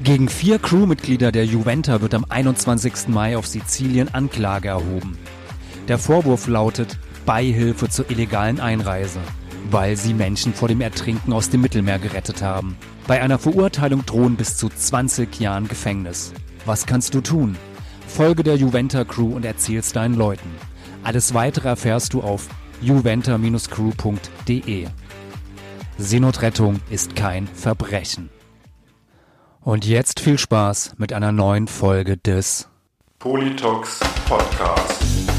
Gegen vier Crewmitglieder der Juventa wird am 21. Mai auf Sizilien Anklage erhoben. Der Vorwurf lautet Beihilfe zur illegalen Einreise, weil sie Menschen vor dem Ertrinken aus dem Mittelmeer gerettet haben. Bei einer Verurteilung drohen bis zu 20 Jahren Gefängnis. Was kannst du tun? Folge der Juventa Crew und erzähl's deinen Leuten. Alles weitere erfährst du auf juventa-crew.de. Seenotrettung ist kein Verbrechen. Und jetzt viel Spaß mit einer neuen Folge des Politox Podcast.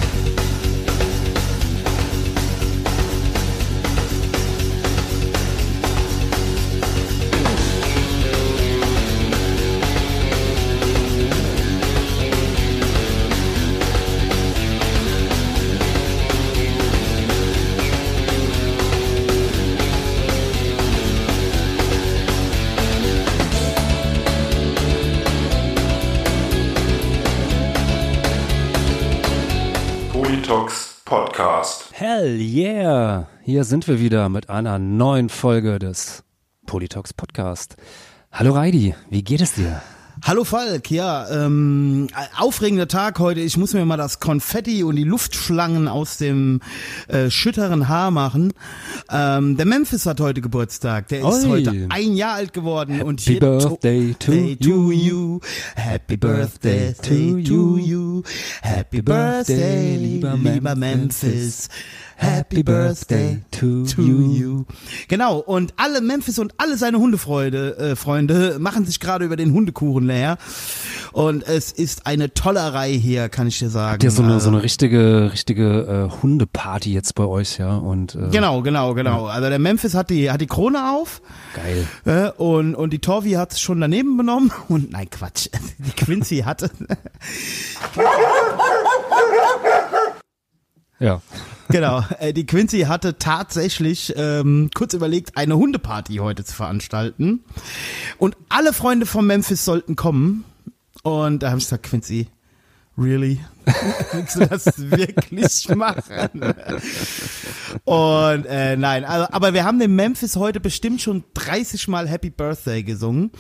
Podcast. Hell yeah! Hier sind wir wieder mit einer neuen Folge des Politox Podcast. Hallo Reidi, wie geht es dir? Hallo Falk, ja, ähm, aufregender Tag heute. Ich muss mir mal das Konfetti und die Luftschlangen aus dem äh, schütteren Haar machen. Ähm, der Memphis hat heute Geburtstag. Der ist Oi. heute ein Jahr alt geworden Happy und hier birthday to Day you. you. Happy birthday to you. Happy birthday, lieber, lieber Memphis. Happy birthday to to you. you. Genau, und alle Memphis und alle seine Hundefreunde äh, Freunde machen sich gerade über den Hundekuchen leer. Und es ist eine Tollerei hier, kann ich dir sagen. Habt ihr so eine, so eine richtige, richtige äh, Hundeparty jetzt bei euch, ja? Und äh, Genau, genau, genau. Also der Memphis hat die, hat die Krone auf geil. äh, und, und die Torvi hat es schon daneben benommen. Und nein, Quatsch. Die Quincy hatte. Ja. Genau, äh, die Quincy hatte tatsächlich ähm, kurz überlegt, eine Hundeparty heute zu veranstalten. Und alle Freunde von Memphis sollten kommen. Und da habe ich gesagt, Quincy, really? Willst du das wirklich machen? Und äh, nein, also, aber wir haben dem Memphis heute bestimmt schon 30 Mal Happy Birthday gesungen.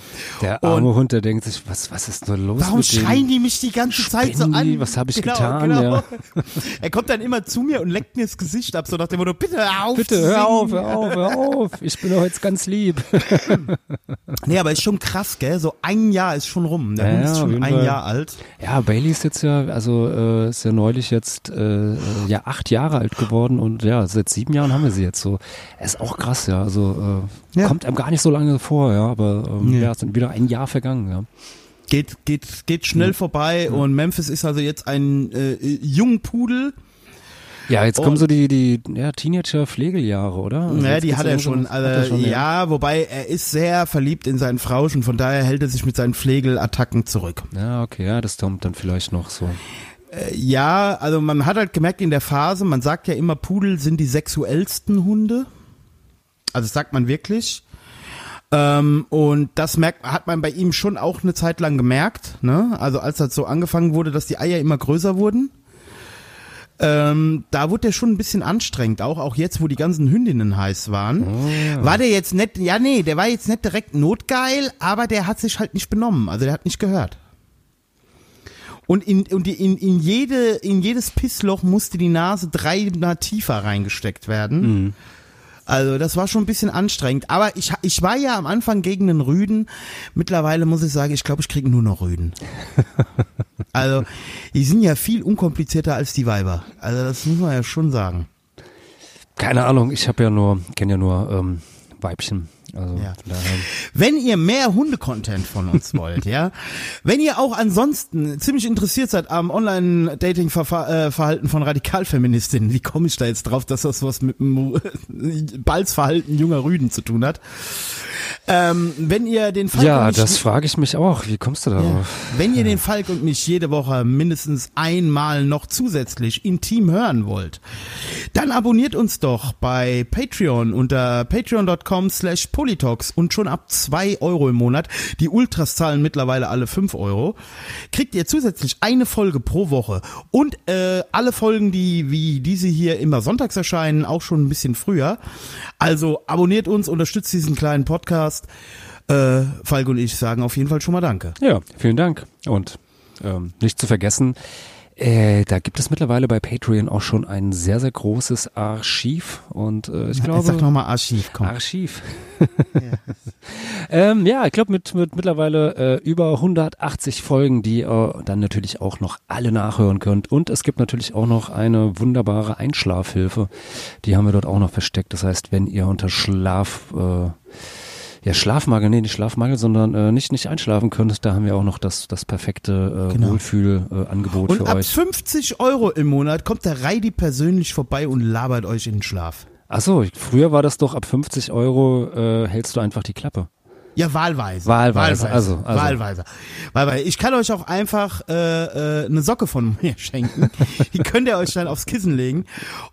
Der arme Hund, der denkt sich, was, was ist nur los Warum schreien die mich die ganze Zeit so an? Was hab ich getan? Ja. Er kommt dann immer zu mir und leckt mir das Gesicht ab, so nach dem Motto, bitte hör auf Bitte, hör auf, hör auf, hör auf. Ich bin doch jetzt ganz lieb. Nee, aber ist schon krass, gell? So ein Jahr ist schon rum. Der Ja, Hund ist schon ein. Jahr alt. Ja, Bailey ist jetzt ja, also äh, ist ja neulich jetzt äh, äh, ja acht Jahre alt geworden und ja, seit sieben Jahren haben wir sie jetzt so. Ist auch krass, ja. Also äh, Ja. kommt einem gar nicht so lange vor, ja, aber ähm, Nee. ja, es sind wieder ein Jahr vergangen, ja. Geht, geht, geht schnell vorbei und Memphis ist also jetzt ein äh, Jungpudel. Ja, jetzt kommen Und- so die, die ja, Teenager-Pflegeljahre, oder? Also ja, die hat er langsam- schon. hat er Also, schon, ja. wobei er ist sehr verliebt in seinen Frauschen, von daher hält er sich mit seinen Pflegelattacken zurück. Ja, okay, ja, das kommt dann vielleicht noch so. Äh, Ja, also man hat halt gemerkt in der Phase, man sagt ja immer, Pudel sind die sexuellsten Hunde. Also das sagt man wirklich. Ähm, und das merkt, hat man bei ihm schon auch eine Zeit lang gemerkt. Ne? Also als das so angefangen wurde, dass die Eier immer größer wurden. Ähm, da wurde der schon ein bisschen anstrengend, auch auch jetzt, wo die ganzen Hündinnen heiß waren. War der jetzt nicht, ja nee, der war jetzt nicht direkt notgeil, aber der hat sich halt nicht benommen, also der hat nicht gehört. Und in, und in, in, jede, in jedes Pissloch musste die Nase dreimal tiefer reingesteckt werden. Also das war schon ein bisschen anstrengend. Aber ich, ich war ja am Anfang gegen den Rüden. Mittlerweile muss ich sagen, ich glaube, ich kriege nur noch Rüden. also die sind ja viel unkomplizierter als die Weiber. Also das muss man ja schon sagen. Keine Ahnung, ich habe ja nur, kenne ja nur ähm, Weibchen. Also Ja. Wenn ihr mehr Hunde-Content von uns wollt, ja, wenn ihr auch ansonsten ziemlich interessiert seid am Online-Dating-Verhalten von Radikalfeministinnen, wie komme ich da jetzt drauf, dass das was mit dem Balzverhalten junger Rüden zu tun hat? Ähm, wenn ihr den Falk ja, und mich, das frage ich mich auch. Wie kommst du ja, darauf? wenn ihr den Falk und mich jede Woche mindestens einmal noch zusätzlich intim hören wollt, dann abonniert uns doch bei Patreon unter patreon.com slash Politox und schon ab zwei Euro im Monat, die Ultras zahlen mittlerweile alle fünf Euro, kriegt ihr zusätzlich eine Folge pro Woche und äh, alle Folgen, die wie diese hier immer sonntags erscheinen, auch schon ein bisschen früher. Also abonniert uns, unterstützt diesen kleinen Podcast. Äh, Falk und ich sagen auf jeden Fall schon mal Danke. Ja, vielen Dank. Und ähm, nicht zu vergessen, äh, da gibt es mittlerweile bei Patreon auch schon ein sehr, sehr großes Archiv und äh, ich glaube. Sag nochmal Archiv, komm. Archiv. ja. ähm, ja, ich glaube mit, mit mittlerweile äh, über 180 Folgen, die ihr dann natürlich auch noch alle nachhören könnt. Und es gibt natürlich auch noch eine wunderbare Einschlafhilfe. Die haben wir dort auch noch versteckt. Das heißt, wenn ihr unter Schlaf äh, ja, Schlafmangel, nee, nicht Schlafmangel, sondern äh, nicht nicht einschlafen könnt, da haben wir auch noch das das perfekte äh, Genau. Wohlfühlangebot Und für ab euch. 50 Euro im Monat kommt der Reidi persönlich vorbei und labert euch in den Schlaf. Ach so, früher war das doch ab 50 Euro äh, hältst du einfach die Klappe. Ja, wahlweise. Wahlweise, also, also. Wahlweise. Wahlweise. Ich kann euch auch einfach äh, äh, eine Socke von mir schenken. Die könnt ihr euch dann aufs Kissen legen.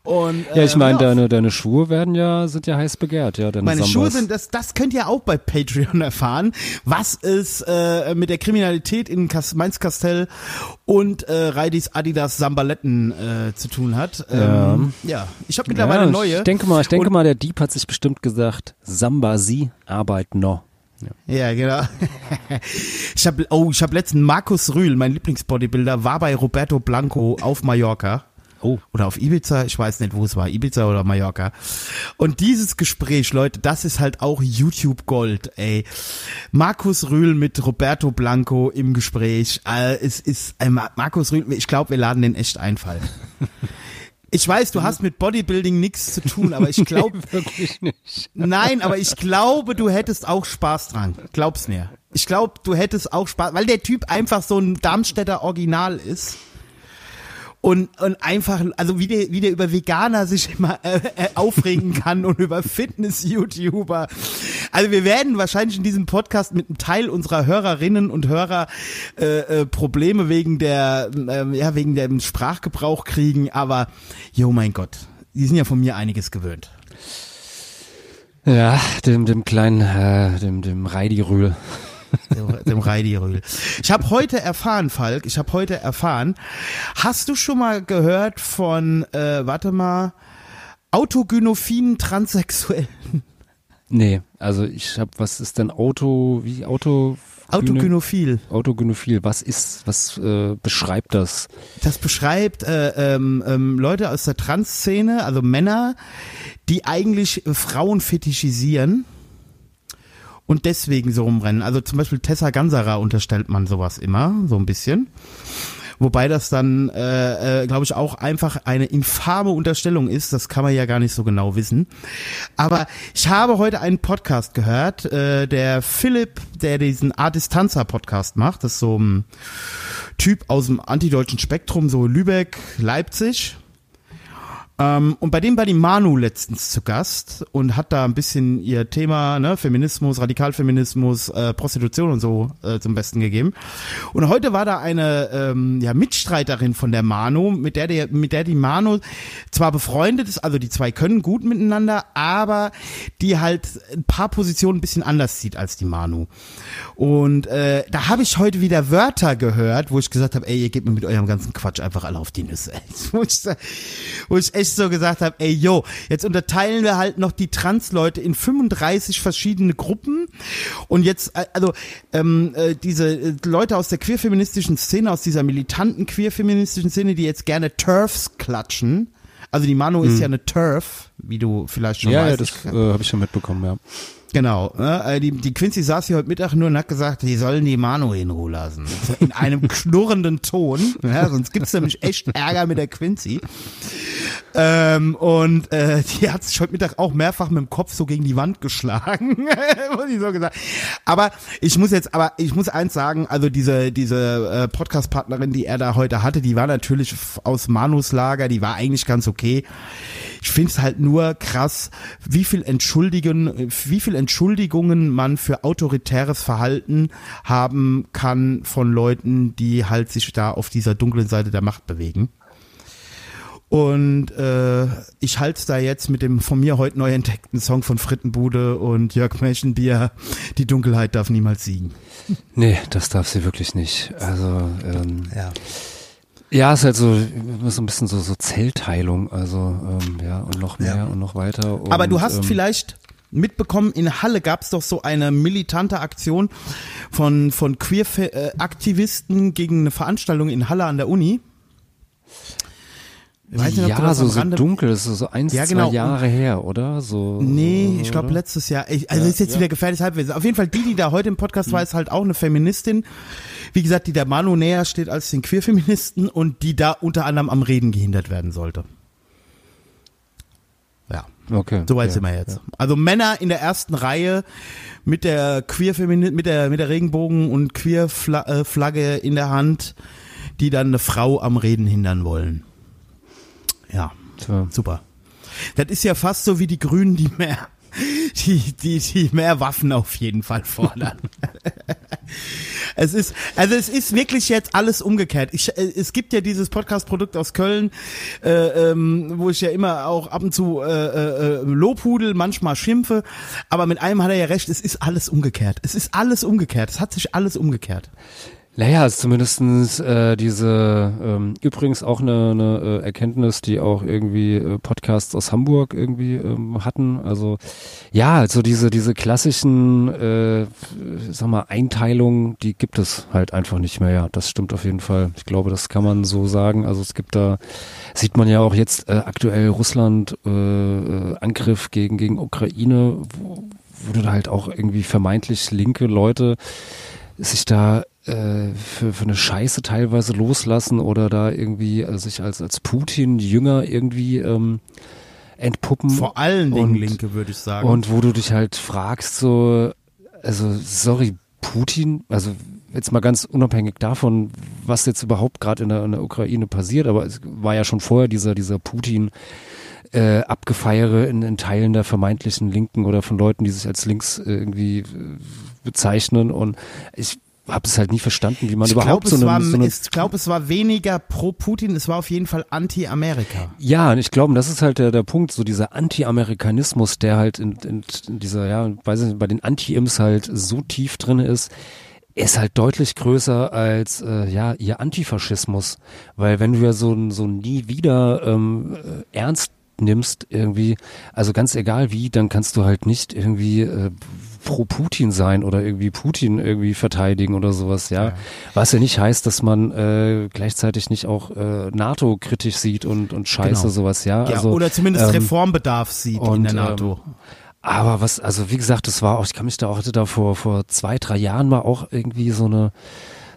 Und, äh, Ja, ich meine, ja, deine deine Schuhe werden ja sind ja heiß begehrt, ja, deine Meine Sambas. Schuhe sind, das, das könnt ihr auch bei Patreon erfahren, was es äh, mit der Kriminalität in Kas Mainz-Kastell und äh, Reidis Adidas Sambaletten äh, zu tun hat. Ähm, ja. ich habe mittlerweile ja, neue. Ich denke mal, ich denke Und- mal, der Dieb hat sich bestimmt gesagt, Samba sie arbeiten noch. Ja, genau. Ich habe oh, ich habe letzten Markus Rühl, mein Lieblingsbodybuilder, war bei Roberto Blanco auf Mallorca. Oh. Oder auf Ibiza, ich weiß nicht, wo es war, Ibiza oder Mallorca. Und dieses Gespräch, Leute, das ist halt auch YouTube Gold, ey. Markus Rühl mit Roberto Blanco im Gespräch. Äh, es ist äh, Ma- Markus Rühl, ich glaube, wir laden den echt einfallen. Ich weiß, du hast mit Bodybuilding nichts zu tun, aber ich glaube, Wirklich nicht. Nein, aber ich glaube, du hättest auch Spaß dran. Glaub's mir. Ich glaube, du hättest auch Spaß, weil der Typ einfach so ein Darmstädter Original ist. Und, und einfach, also wie der, wie der über Veganer sich immer äh, äh, aufregen kann und über Fitness-YouTuber. Also wir werden wahrscheinlich in diesem Podcast mit einem Teil unserer Hörerinnen und Hörer äh, äh, Probleme wegen der, ähm, ja, wegen dem Sprachgebrauch kriegen, aber, jo mein Gott, die sind ja von mir einiges gewöhnt. Ja, dem dem kleinen äh, dem dem Reidi Rühl. Dem, dem Reidi Rühl. Ich habe heute erfahren, Falk, ich habe heute erfahren, hast du schon mal gehört von, äh, warte mal, autogynophilen Transsexuellen? Nee, also ich habe was ist denn Auto wie Auto Autogynophil. Autogynophil, was ist was äh, beschreibt das? Das beschreibt äh, ähm, ähm, Leute aus der Trans-Szene, also Männer, die eigentlich Frauen fetischisieren und deswegen so rumrennen. Also zum Beispiel Tessa Ganserer unterstellt man sowas immer, so ein bisschen. Wobei das dann, äh, äh, glaube ich, auch einfach eine infame Unterstellung ist. Das kann man ja gar nicht so genau wissen. Aber ich habe heute einen Podcast gehört, äh, der Philipp, der diesen A Distanza Podcast macht. Das ist so ein Typ aus dem antideutschen Spektrum, so Lübeck, Leipzig. Ähm, und bei dem war die Manu letztens zu Gast und hat da ein bisschen ihr Thema, ne, Feminismus, Radikalfeminismus, äh, Prostitution und so äh, zum Besten gegeben. Und heute war da eine ähm, ja, Mitstreiterin von der Manu, mit der, der, mit der die Manu zwar befreundet ist, also die zwei können gut miteinander, aber die halt ein paar Positionen ein bisschen anders sieht als die Manu. Und äh, da habe ich heute wieder Wörter gehört, wo ich gesagt habe, ey, ihr geht mir mit eurem ganzen Quatsch einfach alle auf die Nüsse. Wo ich, wo ich so gesagt habe, ey, yo, jetzt unterteilen wir halt noch die Trans-Leute in 35 verschiedene Gruppen und jetzt, äh, also ähm, äh, diese äh, Leute aus der queerfeministischen Szene, aus dieser militanten queerfeministischen Szene, die jetzt gerne Turfs klatschen, also die Manu ist ja eine Turf, wie du vielleicht schon Ja, ja, weißt. das Ich- äh, habe ich schon mitbekommen, ja. Genau. Ne? äh, Die, die Quincy saß hier heute Mittag nur und hat gesagt, die sollen die Manu in Ruhe lassen. In einem knurrenden Ton. Ja, sonst gibt's nämlich echt Ärger mit der Quincy. Ähm, und äh, die hat sich heute Mittag auch mehrfach mit dem Kopf so gegen die Wand geschlagen. muss ich so gesagt. Aber ich muss jetzt, aber ich muss eins sagen, also diese, diese äh, Podcast-Partnerin, die er da heute hatte, die war natürlich aus Manus Lager, die war eigentlich ganz okay. Ich finde es halt nur krass, wie viel Entschuldigen, wie viel Entschuldigungen man für autoritäres Verhalten haben kann von Leuten, die halt sich da auf dieser dunklen Seite der Macht bewegen. Und äh, ich halte da jetzt mit dem von mir heute neu entdeckten Song von Frittenbude und Jörg Menschenbier, Die Dunkelheit darf niemals siegen. Nee, das darf sie wirklich nicht. Also ähm, Ja. Ja, ist halt so so ein bisschen so so Zellteilung, also ähm, ja und noch mehr Ja. und noch weiter. Und, Aber du hast ähm, vielleicht mitbekommen, in Halle gab es doch so eine militante Aktion von, von Queer-Aktivisten gegen eine Veranstaltung in Halle an der Uni. Weiß nicht, ja, so, so dunkel, das ist so eins, ja, genau. zwei Jahre her, oder? So, nee, ich glaube letztes Jahr. Ich, also ja, ist jetzt ja. wieder gefährliches Halbwissen. Auf jeden Fall, die, die da heute im Podcast mhm. war, ist halt auch eine Feministin. Wie gesagt, die der Manu näher steht als den Queerfeministen und die da unter anderem am Reden gehindert werden sollte. Ja. Okay. Soweit ja, sind wir jetzt. Ja. Also Männer in der ersten Reihe mit der queer mit der mit der Regenbogen und queer Flagge in der Hand, die dann eine Frau am Reden hindern wollen. Ja, so. super. Das ist ja fast so wie die Grünen, die mehr, die, die, die mehr Waffen auf jeden Fall fordern. es ist, also es ist wirklich jetzt alles umgekehrt. Ich, äh, es gibt ja dieses Podcast-Produkt aus Köln, äh, ähm, wo ich ja immer auch ab und zu äh, äh, Lobhudel, manchmal schimpfe, aber mit einem hat er ja recht, es ist alles umgekehrt. Es ist alles umgekehrt. Es hat sich alles umgekehrt. Naja, ist zumindestens äh, diese, ähm, übrigens auch eine, eine äh, Erkenntnis, die auch irgendwie äh, Podcasts aus Hamburg irgendwie ähm, hatten. Also ja, also diese, diese klassischen, äh, sag mal, Einteilungen, die gibt es halt einfach nicht mehr. Ja, das stimmt auf jeden Fall. Ich glaube, das kann man so sagen. Also es gibt da, sieht man ja auch jetzt äh, aktuell Russland äh, äh, Angriff gegen, gegen Ukraine, wo, wo du da halt auch irgendwie vermeintlich linke Leute sich da äh, für, für eine Scheiße teilweise loslassen oder da irgendwie also sich als, als Putin-Jünger irgendwie ähm, entpuppen. Vor allen Dingen und, Linke, würde ich sagen. Und wo du dich halt fragst, so, also sorry, Putin, also jetzt mal ganz unabhängig davon, was jetzt überhaupt gerade in, in der, Ukraine passiert, aber es war ja schon vorher dieser, dieser Putin, äh, Abgefeiere in, in Teilen der vermeintlichen Linken oder von Leuten, die sich als links äh, irgendwie bezeichnen. Und ich habe es halt nie verstanden, wie man ich überhaupt glaub, so, eine, war, so eine. Ich glaube, es war weniger pro Putin, es war auf jeden Fall anti-Amerika. Ja, und ich glaube, das ist halt der, der Punkt, so dieser Anti-Amerikanismus, der halt in, in, in dieser, ja, weiß nicht, bei den Anti-Ims halt so tief drin ist, ist halt deutlich größer als äh, ja ihr Antifaschismus, weil wenn du ja so so nie wieder ähm, äh, ernst nimmst irgendwie, also ganz egal wie, dann kannst du halt nicht irgendwie äh, pro Putin sein oder irgendwie Putin irgendwie verteidigen oder sowas, ja. ja. Was ja nicht heißt, dass man äh, gleichzeitig nicht auch äh, NATO kritisch sieht und und Scheiße genau. sowas, ja. ja also, oder zumindest ähm, Reformbedarf sieht und, in der NATO. Ähm, aber was, also wie gesagt, das war auch, ich kann mich da auch, hatte da vor, vor zwei, drei Jahren mal auch irgendwie so eine,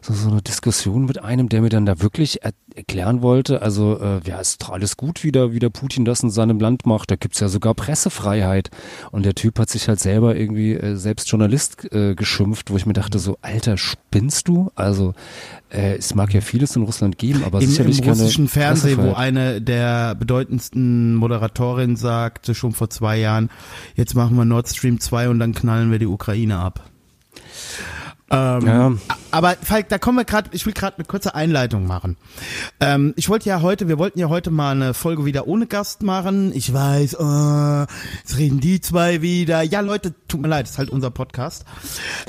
so, so eine Diskussion mit einem, der mir dann da wirklich er erklären wollte, also äh, ja, ist alles gut, wie der, wie der Putin das in seinem Land macht. Da gibt's ja sogar Pressefreiheit. Und der Typ hat sich halt selber irgendwie äh, selbst Journalist äh, geschimpft, wo ich mir dachte, so, Alter, spinnst du? Also äh, es mag ja vieles in Russland geben, aber Im, sicherlich im russischen Fernsehen, wo eine der bedeutendsten Moderatorinnen sagte schon vor zwei Jahren, jetzt machen wir Nord Stream 2 und dann knallen wir die Ukraine ab. Ähm, ja. Aber Falk, da kommen wir gerade, ich will gerade eine kurze Einleitung machen. Ähm, ich wollte ja heute, wir wollten ja heute mal eine Folge wieder ohne Gast machen. Ich weiß, oh, jetzt reden die zwei wieder. Ja, Leute, tut mir leid, ist halt unser Podcast.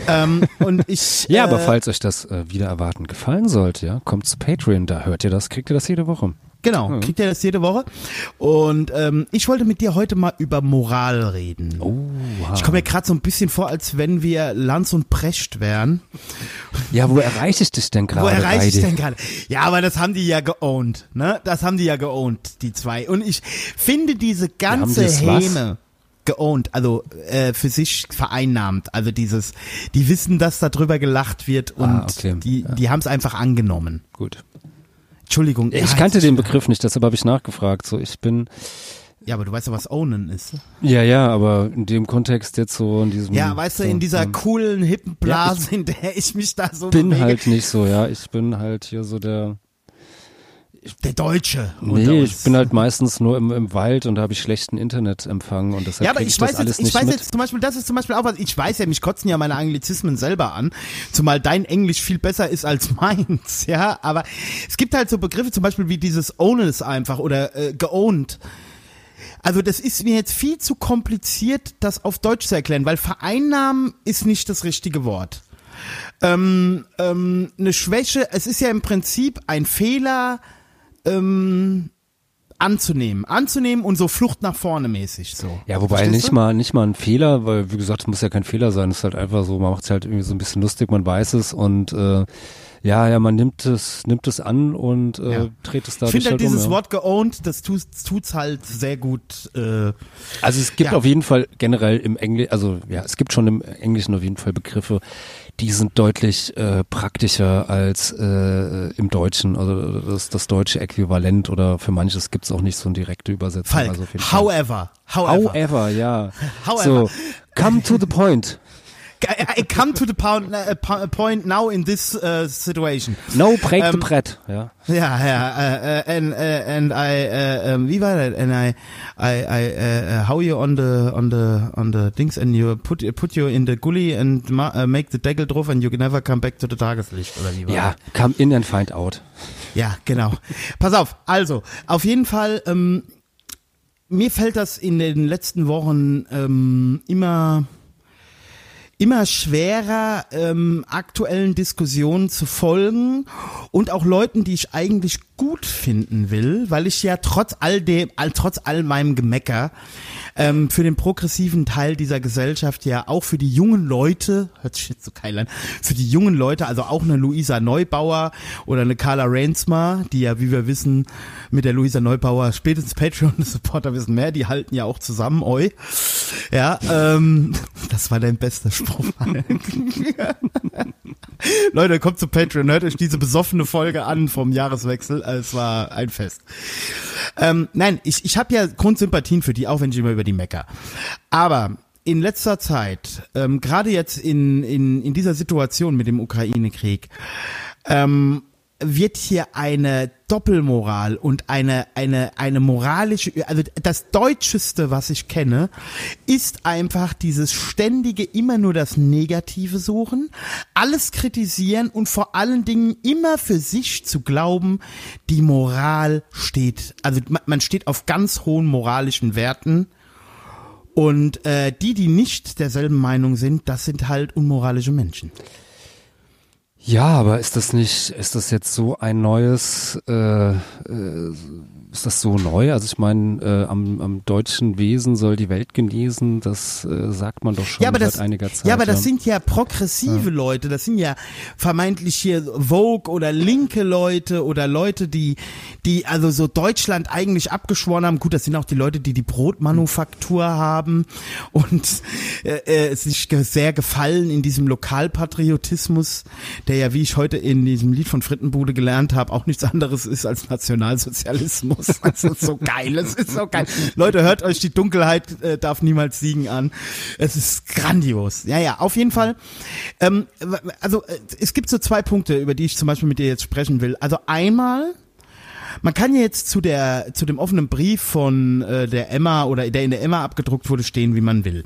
Ähm, und ich. ja, äh, aber falls euch das äh, wieder erwarten gefallen sollte, ja, kommt zu Patreon, da hört ihr das, kriegt ihr das jede Woche. Genau, kriegt ihr das jede Woche. Und ähm, ich wollte mit dir heute mal über Moral reden. Oh, wow. Ich komme mir gerade so ein bisschen vor, als wenn wir Lanz und Precht wären. Ja, wo erreiche ich dich denn gerade? Wo erreiche ich denn gerade? Ja, aber das haben die ja geowned, ne? Das haben die ja geowned, die zwei. Und ich finde diese ganze Häme geowned, also äh, für sich vereinnahmt. Also dieses, die wissen, dass da drüber gelacht wird und ah, okay. die, ja. die haben es einfach angenommen. Gut. Entschuldigung. Ich kannte den Begriff nicht, deshalb habe ich nachgefragt. So, ich bin. Ja, aber du weißt ja, was Ownen ist. Ja, ja, aber in dem Kontext jetzt so in diesem. Ja, weißt du, in dieser so, coolen, hippen Blase, ja, in der ich mich da so bin bewege. halt nicht so, ja. Ich bin halt hier so der der Deutsche. Nee, ich bin halt meistens nur im, im Wald und da habe ich schlechten Internetempfang und deshalb ja, aber ich, ich weiß das alles jetzt, nicht Ich weiß mit. jetzt zum Beispiel, das ist zum Beispiel auch was, ich weiß ja, mich kotzen ja meine Anglizismen selber an, zumal dein Englisch viel besser ist als meins, ja, aber es gibt halt so Begriffe zum Beispiel wie dieses Owners einfach oder äh, geowned. Also das ist mir jetzt viel zu kompliziert, das auf Deutsch zu erklären, weil vereinnahmen ist nicht das richtige Wort. Ähm, ähm, eine Schwäche, es ist ja im Prinzip ein Fehler, ähm, anzunehmen. Anzunehmen und so Flucht nach vorne mäßig so. Ja, wobei Verstehst nicht du? mal, nicht mal ein Fehler, weil wie gesagt, es muss ja kein Fehler sein. Es ist halt einfach so, man macht es halt irgendwie so ein bisschen lustig, man weiß es und äh, ja, ja, man nimmt es, nimmt es an und äh, Ja. dreht es Ich dadurch finde halt halt dieses um. Ja. Wort geowned, das tut, tut's halt sehr gut. Äh, Also es gibt Ja. auf jeden Fall generell im Englischen, also ja, es gibt schon im Englischen auf jeden Fall Begriffe, die sind deutlich äh, praktischer als äh, im Deutschen. Also das, das deutsche Äquivalent oder für manches gibt es auch nicht so eine direkte Übersetzung. Falk, also however, however, However, ja. However. So, come to the point. I, come to the point, uh, po- point now in this uh, situation. No break the Ähm, Brett. Ja. Ja, ja, uh, uh, and uh, and I, uh, um, wie war das? And I, I, I how you on the on the on the things and you put put you in the gully and ma uh, make the Deckel drauf and you can never come back to the Tageslicht oder wie war ja, come in and find out. Ja, genau. Pass auf, also, auf jeden Fall, ähm, mir fällt das in den letzten Wochen ähm, immer immer schwerer, ähm, aktuellen Diskussionen zu folgen und auch Leuten, die ich eigentlich gut finden will, weil ich ja trotz all dem, trotz all meinem Gemecker ähm, für den progressiven Teil dieser Gesellschaft ja auch für die jungen Leute, hört sich jetzt so geil an, für die jungen Leute, also auch eine Luisa Neubauer oder eine Carla Rainsma, die ja, wie wir wissen, mit der Luisa Neubauer spätestens Patreon-Supporter wissen mehr, die halten ja auch zusammen, oi. Ja, ähm, das war dein bester Spruch. Leute, kommt zu Patreon, hört euch diese besoffene Folge an vom Jahreswechsel. Es war ein Fest. Ähm, nein, ich, ich habe ja Grundsympathien für die, auch wenn ich immer über die mecker. Aber in letzter Zeit, ähm, gerade jetzt in, in, in dieser Situation mit dem Ukraine-Krieg, ähm, wird hier eine Doppelmoral und eine, eine, eine moralische, also das Deutscheste, was ich kenne, ist einfach dieses ständige immer nur das Negative suchen, alles kritisieren und vor allen Dingen immer für sich zu glauben, die Moral steht, also man- steht auf ganz hohen moralischen Werten und äh, die, die nicht derselben Meinung sind, das sind halt unmoralische Menschen. Ja, aber ist das nicht, ist das jetzt so ein neues, äh, äh, ist das so neu? Also ich meine, äh, am, am deutschen Wesen soll die Welt genesen, das äh, sagt man doch schon ja, aber seit das, einiger Zeit. Ja, aber das sind ja progressive Leute, das sind ja vermeintlich hier Vogue oder linke Leute oder Leute, die, die also so Deutschland eigentlich abgeschworen haben. Gut, das sind auch die Leute, die die Brotmanufaktur haben und äh, äh, sich sehr gefallen in diesem Lokalpatriotismus, der ja, wie ich heute in diesem Lied von Frittenbude gelernt habe, auch nichts anderes ist als Nationalsozialismus. Das ist so geil, es ist so geil. Leute, hört euch die Dunkelheit äh, darf niemals siegen an. Es ist grandios. Ja, ja, auf jeden Fall. Ähm, also äh, es gibt so zwei Punkte, über die ich zum Beispiel mit dir jetzt sprechen will. Also einmal man kann ja jetzt zu der zu dem offenen Brief von äh, der Emma oder der in der Emma abgedruckt wurde stehen, wie man will.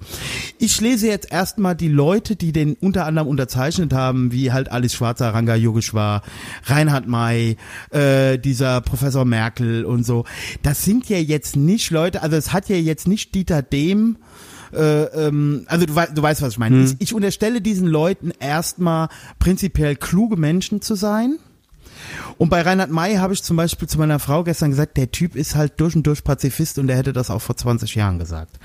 Ich lese jetzt erstmal die Leute, die den unter anderem unterzeichnet haben, wie halt Alice Schwarzer, Ranga Yogeshwar, Reinhard May, äh, dieser Professor Merkel und so. Das sind ja jetzt nicht Leute, also es hat ja jetzt nicht Dieter Dehm äh, ähm, also du, du weißt, was ich meine. Ich, ich unterstelle diesen Leuten erstmal prinzipiell kluge Menschen zu sein. Und bei Reinhard May habe ich zum Beispiel zu meiner Frau gestern gesagt, der Typ ist halt durch und durch Pazifist und der hätte das auch vor 20 Jahren gesagt.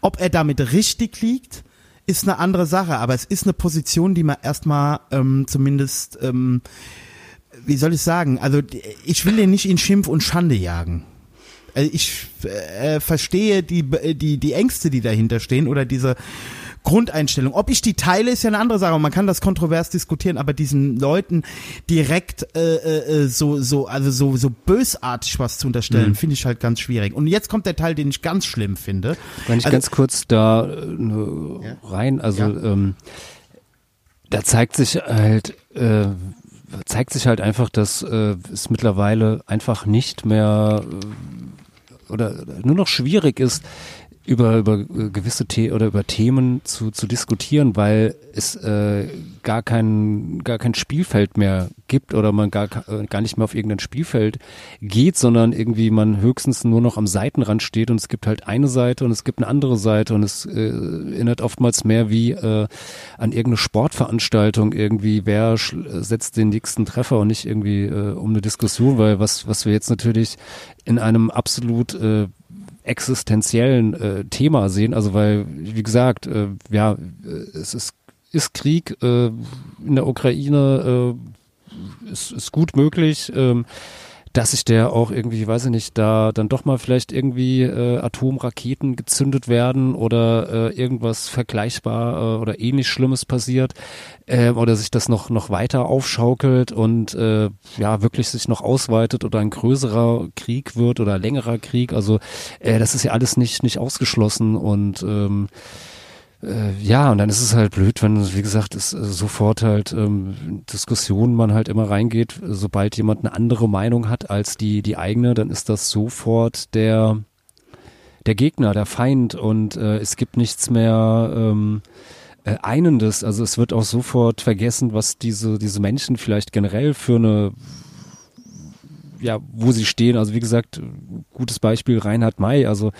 Ob er damit richtig liegt, ist eine andere Sache, aber es ist eine Position, die man erstmal ähm, zumindest, ähm, wie soll ich sagen, also ich will den nicht in Schimpf und Schande jagen. Also ich äh, verstehe die, die, die Ängste, die dahinter stehen oder diese Grundeinstellung. Ob ich die teile, ist ja eine andere Sache. Man kann das kontrovers diskutieren, aber diesen Leuten direkt äh, äh, so so also so so bösartig was zu unterstellen, Mhm. finde ich halt ganz schwierig. Und jetzt kommt der Teil, den ich ganz schlimm finde. Wenn ich Also- ganz kurz da äh, ne, rein, also ähm, da zeigt sich halt, äh, zeigt sich halt einfach, dass äh, es mittlerweile einfach nicht mehr äh, oder nur noch schwierig ist, über über äh, gewisse The oder über Themen zu, zu diskutieren, weil es äh, gar kein gar kein Spielfeld mehr gibt oder man gar äh, gar nicht mehr auf irgendein Spielfeld geht, sondern irgendwie man höchstens nur noch am Seitenrand steht und es gibt halt eine Seite und es gibt eine andere Seite und es äh, erinnert oftmals mehr wie äh, an irgendeine Sportveranstaltung irgendwie wer setzt den nächsten Treffer und nicht irgendwie äh, um eine Diskussion, weil was was wir jetzt natürlich in einem absolut äh, existenziellen äh, Thema sehen. Also weil, wie gesagt, äh, ja, äh, es ist, ist Krieg äh, in der Ukraine, äh, ist, ist gut möglich. Ähm, dass sich der auch irgendwie, weiß ich nicht, da dann doch mal vielleicht irgendwie äh, Atomraketen gezündet werden oder äh, irgendwas vergleichbar äh, oder ähnlich Schlimmes passiert äh, oder sich das noch noch weiter aufschaukelt und äh, ja wirklich sich noch ausweitet oder ein größerer Krieg wird oder längerer Krieg. Also äh, das ist ja alles nicht nicht ausgeschlossen und ähm, äh, ja, und dann ist es halt blöd, wenn, wie gesagt, es äh, sofort halt ähm, Diskussionen man halt immer reingeht, sobald jemand eine andere Meinung hat als die, die eigene, dann ist das sofort der, der Gegner, der Feind und äh, es gibt nichts mehr ähm, äh, Einendes. Also es wird auch sofort vergessen, was diese, diese Menschen vielleicht generell für eine ja, wo sie stehen. Also wie gesagt, gutes Beispiel Reinhard May. Also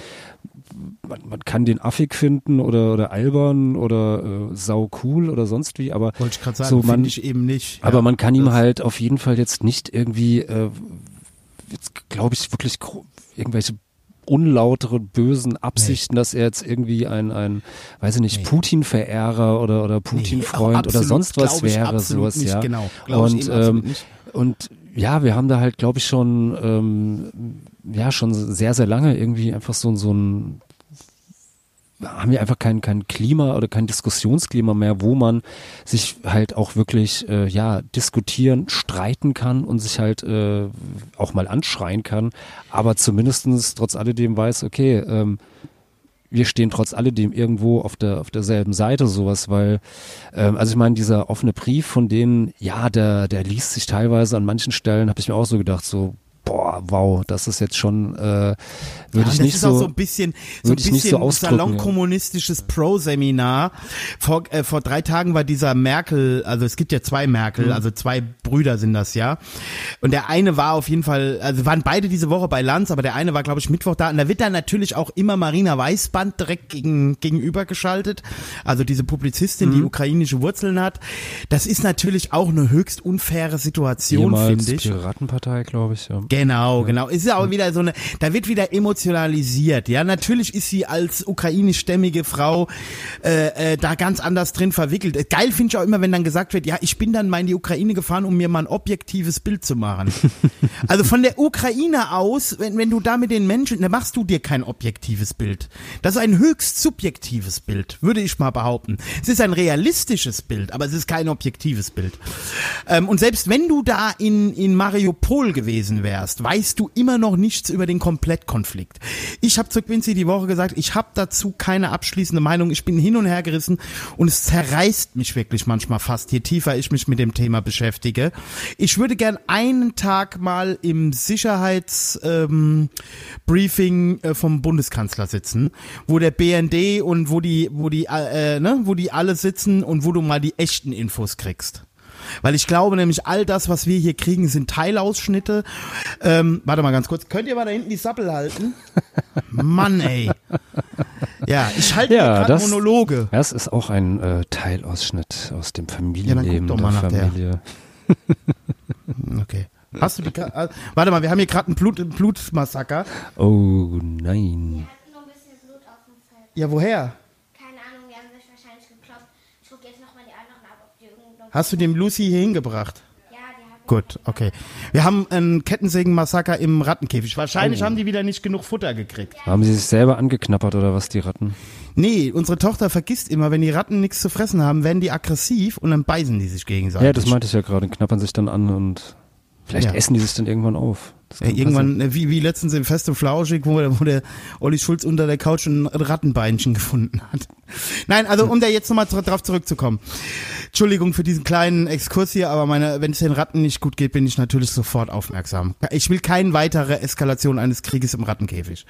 man, man kann den affig finden oder, oder albern oder äh, sau cool oder sonst wie, aber Wollte ich gerade sagen, so man, ich eben nicht. aber ja, man kann ihm halt auf jeden Fall jetzt nicht irgendwie, äh, jetzt glaube ich wirklich irgendwelche unlautere, bösen Absichten, dass er jetzt irgendwie ein, ein weiß ich nicht, Nee. Putin-Verehrer oder, oder Nee, Putin-Freund auch oder sonst was wäre, sowas, nicht, ja. Genau, Und, ähm. Und ja, wir haben da halt, glaube ich, schon, ähm, ja, schon sehr, sehr lange irgendwie einfach so, so ein, haben wir einfach kein, kein Klima oder kein Diskussionsklima mehr, wo man sich halt auch wirklich, äh, ja, diskutieren, streiten kann und sich halt äh, auch mal anschreien kann, aber zumindestens trotz alledem weiß, okay, ähm, wir stehen trotz alledem irgendwo auf der auf derselben Seite sowas, weil ähm, also ich meine dieser offene Brief von denen, ja, der der liest sich teilweise an manchen Stellen, habe ich mir auch so gedacht, so boah, wow, das ist jetzt schon äh, würde Ja, ich das nicht ist so, auch so ein bisschen, so ein nicht so bisschen ausdrücken, ja. salonkommunistisches Pro-Seminar. Vor, äh, vor drei Tagen war dieser Merkel, also es gibt ja zwei Merkel, Mhm. also zwei Brüder sind das ja. Und der eine war auf jeden Fall, also waren beide diese Woche bei Lanz, aber der eine war, glaube ich, Mittwoch da. Und da wird dann natürlich auch immer Marina Weißband direkt gegen, gegenüber geschaltet. Also diese Publizistin, Mhm. die ukrainische Wurzeln hat. Das ist natürlich auch eine höchst unfaire Situation, finde ich. Piratenpartei, glaube ich, ja. Genau, genau. Es ist ja auch wieder so eine, da wird wieder emotionalisiert. Ja, natürlich ist sie als ukrainischstämmige Frau äh, äh, da ganz anders drin verwickelt. Geil finde ich auch immer, wenn dann gesagt wird, ja, ich bin dann mal in die Ukraine gefahren, um mir mal ein objektives Bild zu machen. also von der Ukraine aus, wenn, wenn du da mit den Menschen, dann machst du dir kein objektives Bild. Das ist ein höchst subjektives Bild, würde ich mal behaupten. Es ist ein realistisches Bild, aber es ist kein objektives Bild. Ähm, und selbst wenn du da in, in Mariupol gewesen wärst, weißt du immer noch nichts über den Komplettkonflikt. Ich habe zu Quincy die Woche gesagt, ich habe dazu keine abschließende Meinung. Ich bin hin und her gerissen und es zerreißt mich wirklich manchmal fast, je tiefer ich mich mit dem Thema beschäftige. Ich würde gern einen Tag mal im Sicherheitsbriefing ähm, äh, vom Bundeskanzler sitzen, wo der BND und wo die, wo die, äh, ne, wo die alle sitzen und wo du mal die echten Infos kriegst. Weil ich glaube nämlich, all das, was wir hier kriegen, sind Teilausschnitte. Ähm, warte mal ganz kurz. Könnt ihr mal da hinten die Sappel halten? Mann, ey. Ja, ich halte Ja, hier gerade das- Monologe. Das ist auch ein äh, Teilausschnitt aus dem Ja, Familienleben mal der nach der. Familie. Okay. Hast du die, gra- äh, warte mal, wir haben hier gerade ein Blut, Blutmassaker. Oh nein. hatten nur ein bisschen Blut auf dem Feld. Ja, woher? Keine Ahnung, die haben sich wahrscheinlich geklopft. Ich gucke jetzt nochmal die anderen ab, ob die irgendwo. Hast du dem Lucy hier hingebracht? Ja. Gut, okay. Wir haben einen Kettensägenmassaker im Rattenkäfig. Wahrscheinlich haben die wieder nicht genug Futter gekriegt. Haben sie sich selber angeknappert oder was, die Ratten? Nee, unsere Tochter vergisst immer, wenn die Ratten nichts zu fressen haben, werden die aggressiv und dann beißen die sich gegenseitig. Ja, das meinte ich ja gerade, knappern sich dann an und vielleicht Ja. essen die sich dann irgendwann auf. Ja, kann irgendwann, äh, wie, wie letztens im Fest und Flauschig, wo, der- wo der Olli Schulz unter der Couch ein Rattenbeinchen gefunden hat. Nein, also um da jetzt nochmal drauf zurückzukommen. Entschuldigung für diesen kleinen Exkurs hier, aber meine, wenn es den Ratten nicht gut geht, bin ich natürlich sofort aufmerksam. Ich will keine weitere Eskalation eines Krieges im Rattenkäfig.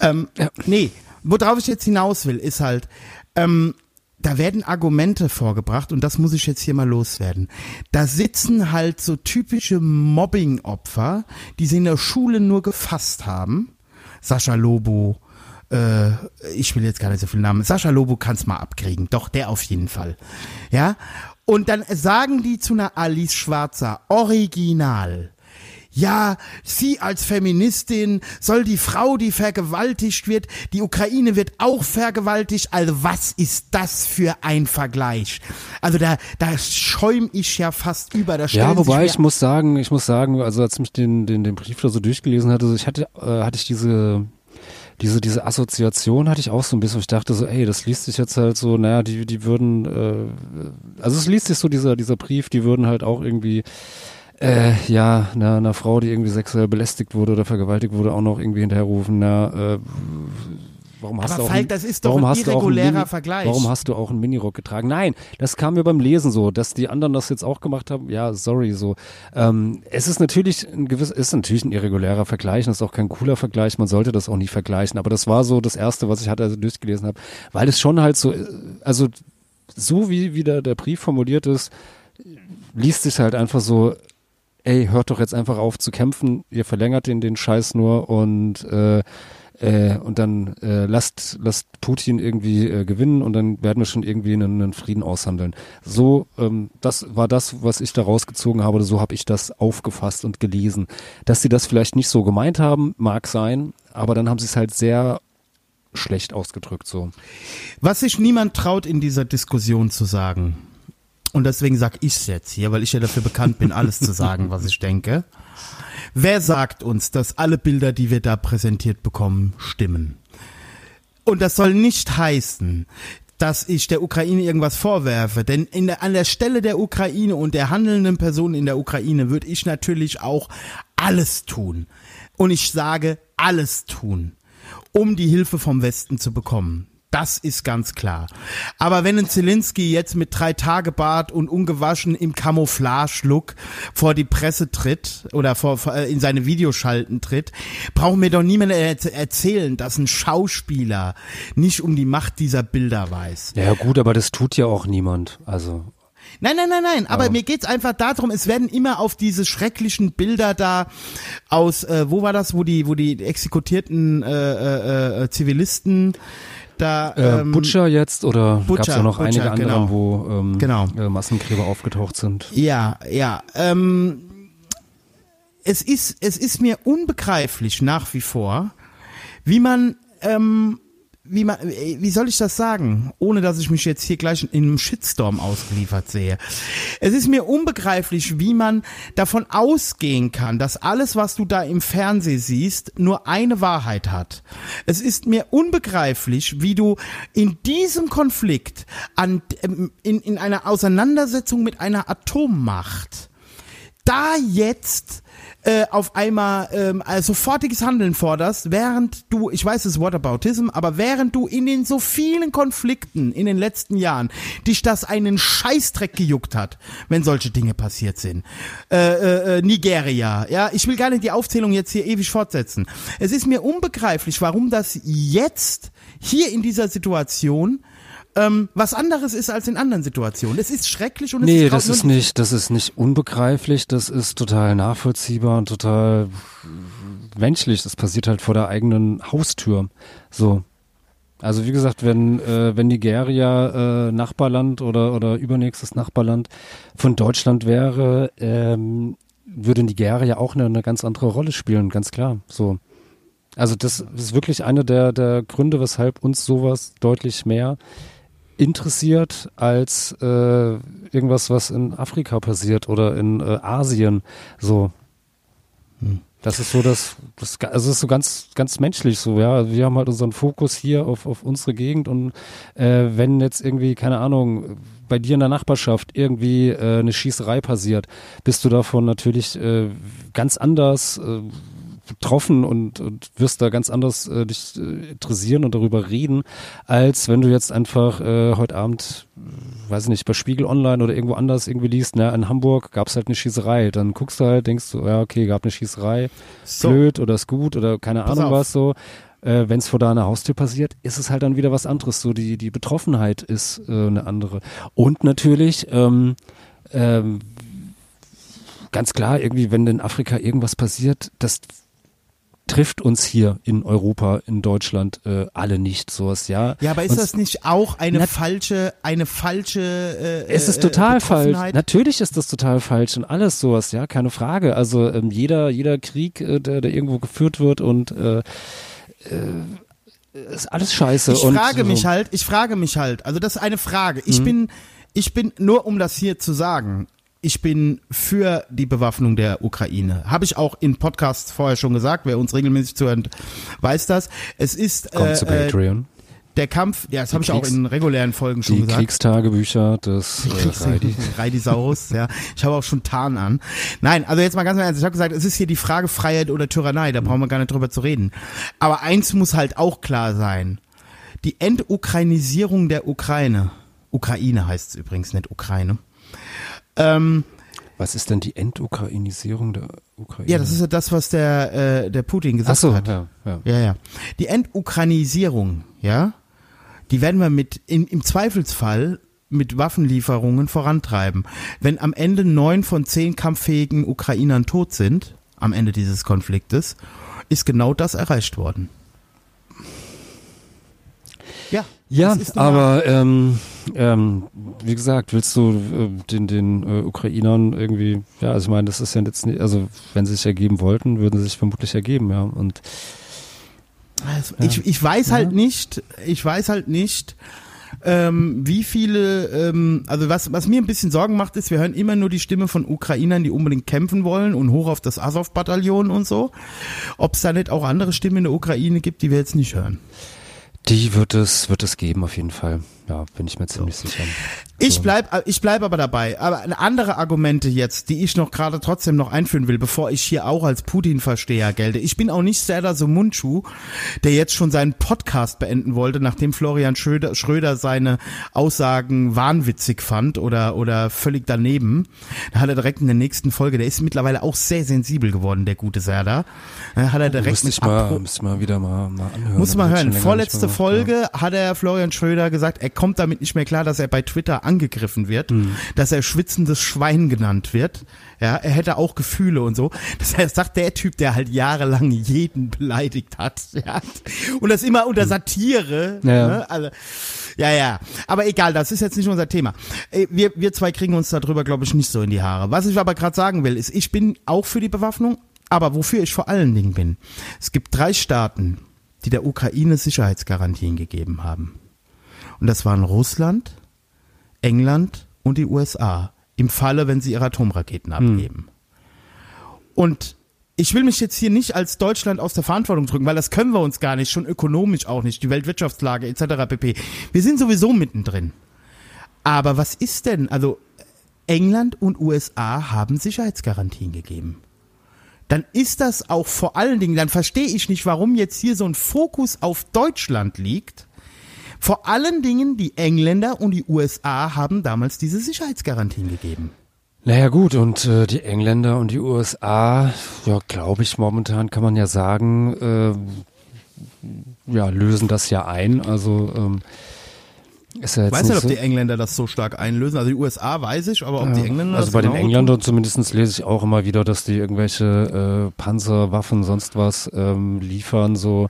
Ähm, Nee, worauf ich jetzt hinaus will, ist halt, ähm, da werden Argumente vorgebracht und das muss ich jetzt hier mal loswerden. Da sitzen halt so typische Mobbing-Opfer, die sie in der Schule nur gefasst haben. Sascha Lobo, äh, ich will jetzt gar nicht so viel Namen. Sascha Lobo kann's mal abkriegen. Doch, der auf jeden Fall. Ja. Und dann sagen die zu einer Alice Schwarzer, original. Ja, sie als Feministin soll die Frau, die vergewaltigt wird, die Ukraine wird auch vergewaltigt. Also was ist das für ein Vergleich? Also da, da schäum ich ja fast über. Da Ja, wobei ich muss sagen, ich muss sagen, also als ich den, den, den Brief da so durchgelesen hatte, ich hatte, äh, hatte ich diese, diese, diese Assoziation hatte ich auch so ein bisschen, ich dachte so, ey, das liest sich jetzt halt so, naja, die, die würden, äh, also es liest sich so dieser, dieser Brief, die würden halt auch irgendwie, äh, ja, einer, einer Frau, die irgendwie sexuell belästigt wurde oder vergewaltigt wurde, auch noch irgendwie hinterherrufen, na, äh, warum hast Aber du auch Falk, ein- das ist doch warum ein hast du auch Mini- Vergleich. Warum hast du auch einen Minirock getragen? Nein, das kam mir beim Lesen so, dass die anderen das jetzt auch gemacht haben. Ja, sorry, so. Ähm, es ist natürlich ein gewiss, ist natürlich ein irregulärer Vergleich, und ist auch kein cooler Vergleich. Man sollte das auch nie vergleichen. Aber das war so das erste, was ich hatte, also durchgelesen habe, weil es schon halt so, äh, also so wie wie der, der Brief formuliert ist, liest sich halt einfach so, ey, hört doch jetzt einfach auf zu kämpfen, ihr verlängert den, den Scheiß nur und äh, äh, und dann äh, lasst, lasst Putin irgendwie äh, gewinnen und dann werden wir schon irgendwie einen, einen Frieden aushandeln. So, ähm, das war das, was ich da rausgezogen habe, so habe ich das aufgefasst und gelesen. Dass sie das vielleicht nicht so gemeint haben, mag sein, aber dann haben sie es halt sehr schlecht ausgedrückt so. Was sich niemand traut in dieser Diskussion zu sagen. Und deswegen sag ich's jetzt hier, weil ich ja dafür bekannt bin, alles zu sagen, was ich denke. Wer sagt uns, dass alle Bilder, die wir da präsentiert bekommen, stimmen? Und das soll nicht heißen, dass ich der Ukraine irgendwas vorwerfe, denn der, an der Stelle der Ukraine und der handelnden Personen in der Ukraine würde ich natürlich auch alles tun. Und ich sage alles tun, um die Hilfe vom Westen zu bekommen. Das ist ganz klar. Aber wenn ein Zelensky jetzt mit drei Tage Bart und ungewaschen im Camouflage-Look vor die Presse tritt oder vor, vor, äh, in seine Videoschalten tritt, braucht mir doch niemand er erzählen, dass ein Schauspieler nicht um die Macht dieser Bilder weiß. Ja gut, aber das tut ja auch niemand. Also Nein, nein, nein, nein. Aber mir geht's einfach darum, es werden immer auf diese schrecklichen Bilder da aus, äh, wo war das, wo die, wo die exekutierten äh, äh, äh, Zivilisten da äh, ähm, Butcher jetzt oder gab es ja noch Butcher, einige andere, genau. wo ähm, Genau. äh, Massengräber aufgetaucht sind? Ja, ja. Ähm, es ist, es ist mir unbegreiflich nach wie vor, wie man, ähm, wie man, äh, wie soll ich das sagen, ohne dass ich mich jetzt hier gleich in einem Shitstorm ausgeliefert sehe. Es ist mir unbegreiflich, wie man davon ausgehen kann, dass alles, was du da im Fernsehen siehst, nur eine Wahrheit hat. Es ist mir unbegreiflich, wie du in diesem Konflikt an, ähm, in, in einer Auseinandersetzung mit einer Atommacht da jetzt äh, auf einmal ähm, äh, sofortiges Handeln forderst, während du, ich weiß es ist Whataboutism, aber während du in den so vielen Konflikten in den letzten Jahren dich das einen Scheißdreck gejuckt hat, wenn solche Dinge passiert sind. Äh, äh, äh, Nigeria, ja, ich will gar nicht die Aufzählung jetzt hier ewig fortsetzen. Es ist mir unbegreiflich, warum das jetzt hier in dieser Situation ähm, was anderes ist als in anderen Situationen. Es ist schrecklich und es Nee, ist das ist nicht, das ist nicht unbegreiflich, das ist total nachvollziehbar und total menschlich. Das passiert halt vor der eigenen Haustür. So. Also wie gesagt, wenn äh, wenn Nigeria äh, Nachbarland oder oder übernächstes Nachbarland von Deutschland wäre, ähm, würde Nigeria auch eine, eine ganz andere Rolle spielen, ganz klar. So. Also das ist wirklich einer der der Gründe, weshalb uns sowas deutlich mehr interessiert als äh, irgendwas, was in Afrika passiert oder in äh, Asien. So. Das ist so das, das, also ist so ganz, ganz menschlich so, ja. Wir haben halt unseren Fokus hier auf, auf unsere Gegend und äh, wenn jetzt irgendwie, keine Ahnung, bei dir in der Nachbarschaft irgendwie äh, eine Schießerei passiert, bist du davon natürlich äh, ganz anders betroffen und, und wirst da ganz anders äh, dich äh, interessieren und darüber reden, als wenn du jetzt einfach äh, heute Abend, weiß ich nicht, bei Spiegel Online oder irgendwo anders irgendwie liest, na, in Hamburg gab es halt eine Schießerei. Dann guckst du halt, denkst du, ja, okay, gab eine Schießerei, So. blöd oder ist gut oder keine Pass Ahnung auf. was so. äh, wenn es vor deiner Haustür passiert, ist es halt dann wieder was anderes. So die, die Betroffenheit ist äh, eine andere. Und natürlich, ähm, ähm, ganz klar, irgendwie, wenn in Afrika irgendwas passiert, das trifft uns hier in Europa, in Deutschland äh, alle nicht sowas, ja. Ja, aber ist Und das nicht auch eine falsche, eine falsche äh, es ist äh, total falsch. Betroffenheit? Natürlich ist das total falsch und alles sowas, ja, keine Frage. Also ähm, jeder, jeder Krieg, äh, der, der irgendwo geführt wird und äh, äh, ist alles scheiße. Ich frage so. mich halt, ich frage mich halt, also das ist eine Frage. Mhm. Ich bin, ich bin, nur um das hier zu sagen, ich bin für die Bewaffnung der Ukraine. Habe ich auch in Podcasts vorher schon gesagt, wer uns regelmäßig zuhört, weiß das. Es ist Kommt äh, zu äh, Patreon. der Kampf, ja, das habe ich auch in regulären Folgen schon Die gesagt. Kriegstagebücher des äh, Reidi. Reidisaurus, ja. Ich habe auch schon Tarn an. Nein, also jetzt mal ganz ernst. Ich habe gesagt, es ist hier die Frage Freiheit oder Tyrannei. Da brauchen wir gar nicht drüber zu reden. Aber eins muss halt auch klar sein. Die Entukrainisierung der Ukraine. Ukraine heißt es übrigens, nicht Ukraine. Ähm, Was ist denn die Entukrainisierung der Ukraine? ja, das ist ja das, was der, äh, der Putin gesagt Ach so, hat. ja, ja. Ja, ja. Die Entukrainisierung, ja, die werden wir mit in, im Zweifelsfall mit Waffenlieferungen vorantreiben. Wenn am Ende neun von zehn kampffähigen Ukrainern tot sind, am Ende dieses Konfliktes, ist genau das erreicht worden. Ja, Ja, aber ähm, ähm, wie gesagt, willst du äh, den, den äh, Ukrainern irgendwie, ja, also ich meine, das ist ja jetzt nicht, also wenn sie sich ergeben wollten, würden sie sich vermutlich ergeben, ja. Und Also, ich, ich weiß halt nicht, ich weiß halt nicht, ähm, wie viele, ähm, also was, was mir ein bisschen Sorgen macht, ist, wir hören immer nur die Stimme von Ukrainern, die unbedingt kämpfen wollen und hoch auf das Azov-Bataillon und so. Ob es da nicht auch andere Stimmen in der Ukraine gibt, die wir jetzt nicht hören. Die wird es, wird es geben auf jeden Fall. Ja, bin ich mir ziemlich sicher. Ich So. bleib, ich bleib aber dabei. Aber andere Argumente jetzt, die ich noch gerade trotzdem noch einführen will, bevor ich hier auch als Putin-Versteher gelte. Ich bin auch nicht Serdar Somunchu, der jetzt schon seinen Podcast beenden wollte, nachdem Florian Schröder, Schröder seine Aussagen wahnwitzig fand oder, oder völlig daneben. Da hat er direkt in der nächsten Folge, der ist mittlerweile auch sehr sensibel geworden, der gute Serdar. Da hat er direkt Müsste mit ich mal, müsste mal wieder mal, mal anhören. muss ich hören. Vorletzte Folge hat er Florian Schröder gesagt, er kommt damit nicht mehr klar, dass er bei Twitter angegriffen wird, Hm. dass er schwitzendes Schwein genannt wird. Ja, er hätte auch Gefühle und so. Das heißt, sagt der Typ, der halt jahrelang jeden beleidigt hat. Ja. Und das immer unter Satire. Ja. Ne? Also, ja, ja. Aber egal, das ist jetzt nicht unser Thema. Äh, Wir, wir zwei kriegen uns darüber, glaube ich, nicht so in die Haare. Was ich aber gerade sagen will, ist, ich bin auch für die Bewaffnung, aber wofür ich vor allen Dingen bin. Es gibt drei Staaten, die der Ukraine Sicherheitsgarantien gegeben haben. Und das waren Russland, England und die USA. Im Falle, wenn sie ihre Atomraketen abgeben. Und ich will mich jetzt hier nicht als Deutschland aus der Verantwortung drücken, weil das können wir uns gar nicht, schon ökonomisch auch nicht, die Weltwirtschaftslage etc. pp. Wir sind sowieso mittendrin. Aber was ist denn, also England und USA haben Sicherheitsgarantien gegeben. Dann ist das auch vor allen Dingen, dann verstehe ich nicht, warum jetzt hier so ein Fokus auf Deutschland liegt. Vor allen Dingen die Engländer und die USA haben damals diese Sicherheitsgarantien gegeben. Naja gut, und äh, die Engländer und die USA, ja, glaube ich, momentan kann man ja sagen, äh, ja, lösen das ja ein. Also ähm, ist ja Ich jetzt weiß nicht nicht, ob so, die Engländer das so stark einlösen. Also die USA weiß ich, aber ob die Engländer also das bei den genau Engländern zumindest lese ich auch immer wieder, dass die irgendwelche äh, Panzer, Waffen, sonst was ähm, liefern, so.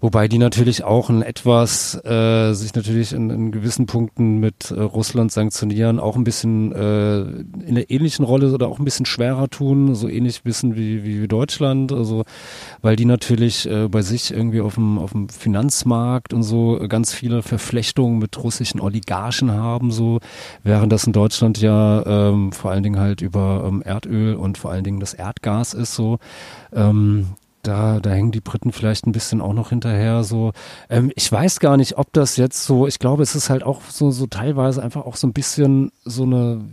Wobei die natürlich auch ein etwas äh, sich natürlich in, in gewissen Punkten mit äh, Russland sanktionieren, auch ein bisschen äh, in einer ähnlichen Rolle oder auch ein bisschen schwerer tun, so ähnlich wissen wie, wie Deutschland, also weil die natürlich äh, bei sich irgendwie auf dem, auf dem Finanzmarkt und so ganz viele Verflechtungen mit russischen Oligarchen haben, so, während das in Deutschland ja ähm, vor allen Dingen halt über ähm, Erdöl und vor allen Dingen das Erdgas ist, so. Ähm, da, da hängen die Briten vielleicht ein bisschen auch noch hinterher. So, ähm, ich weiß gar nicht, ob das jetzt so. Ich glaube, es ist halt auch so, so teilweise einfach auch so ein bisschen so eine,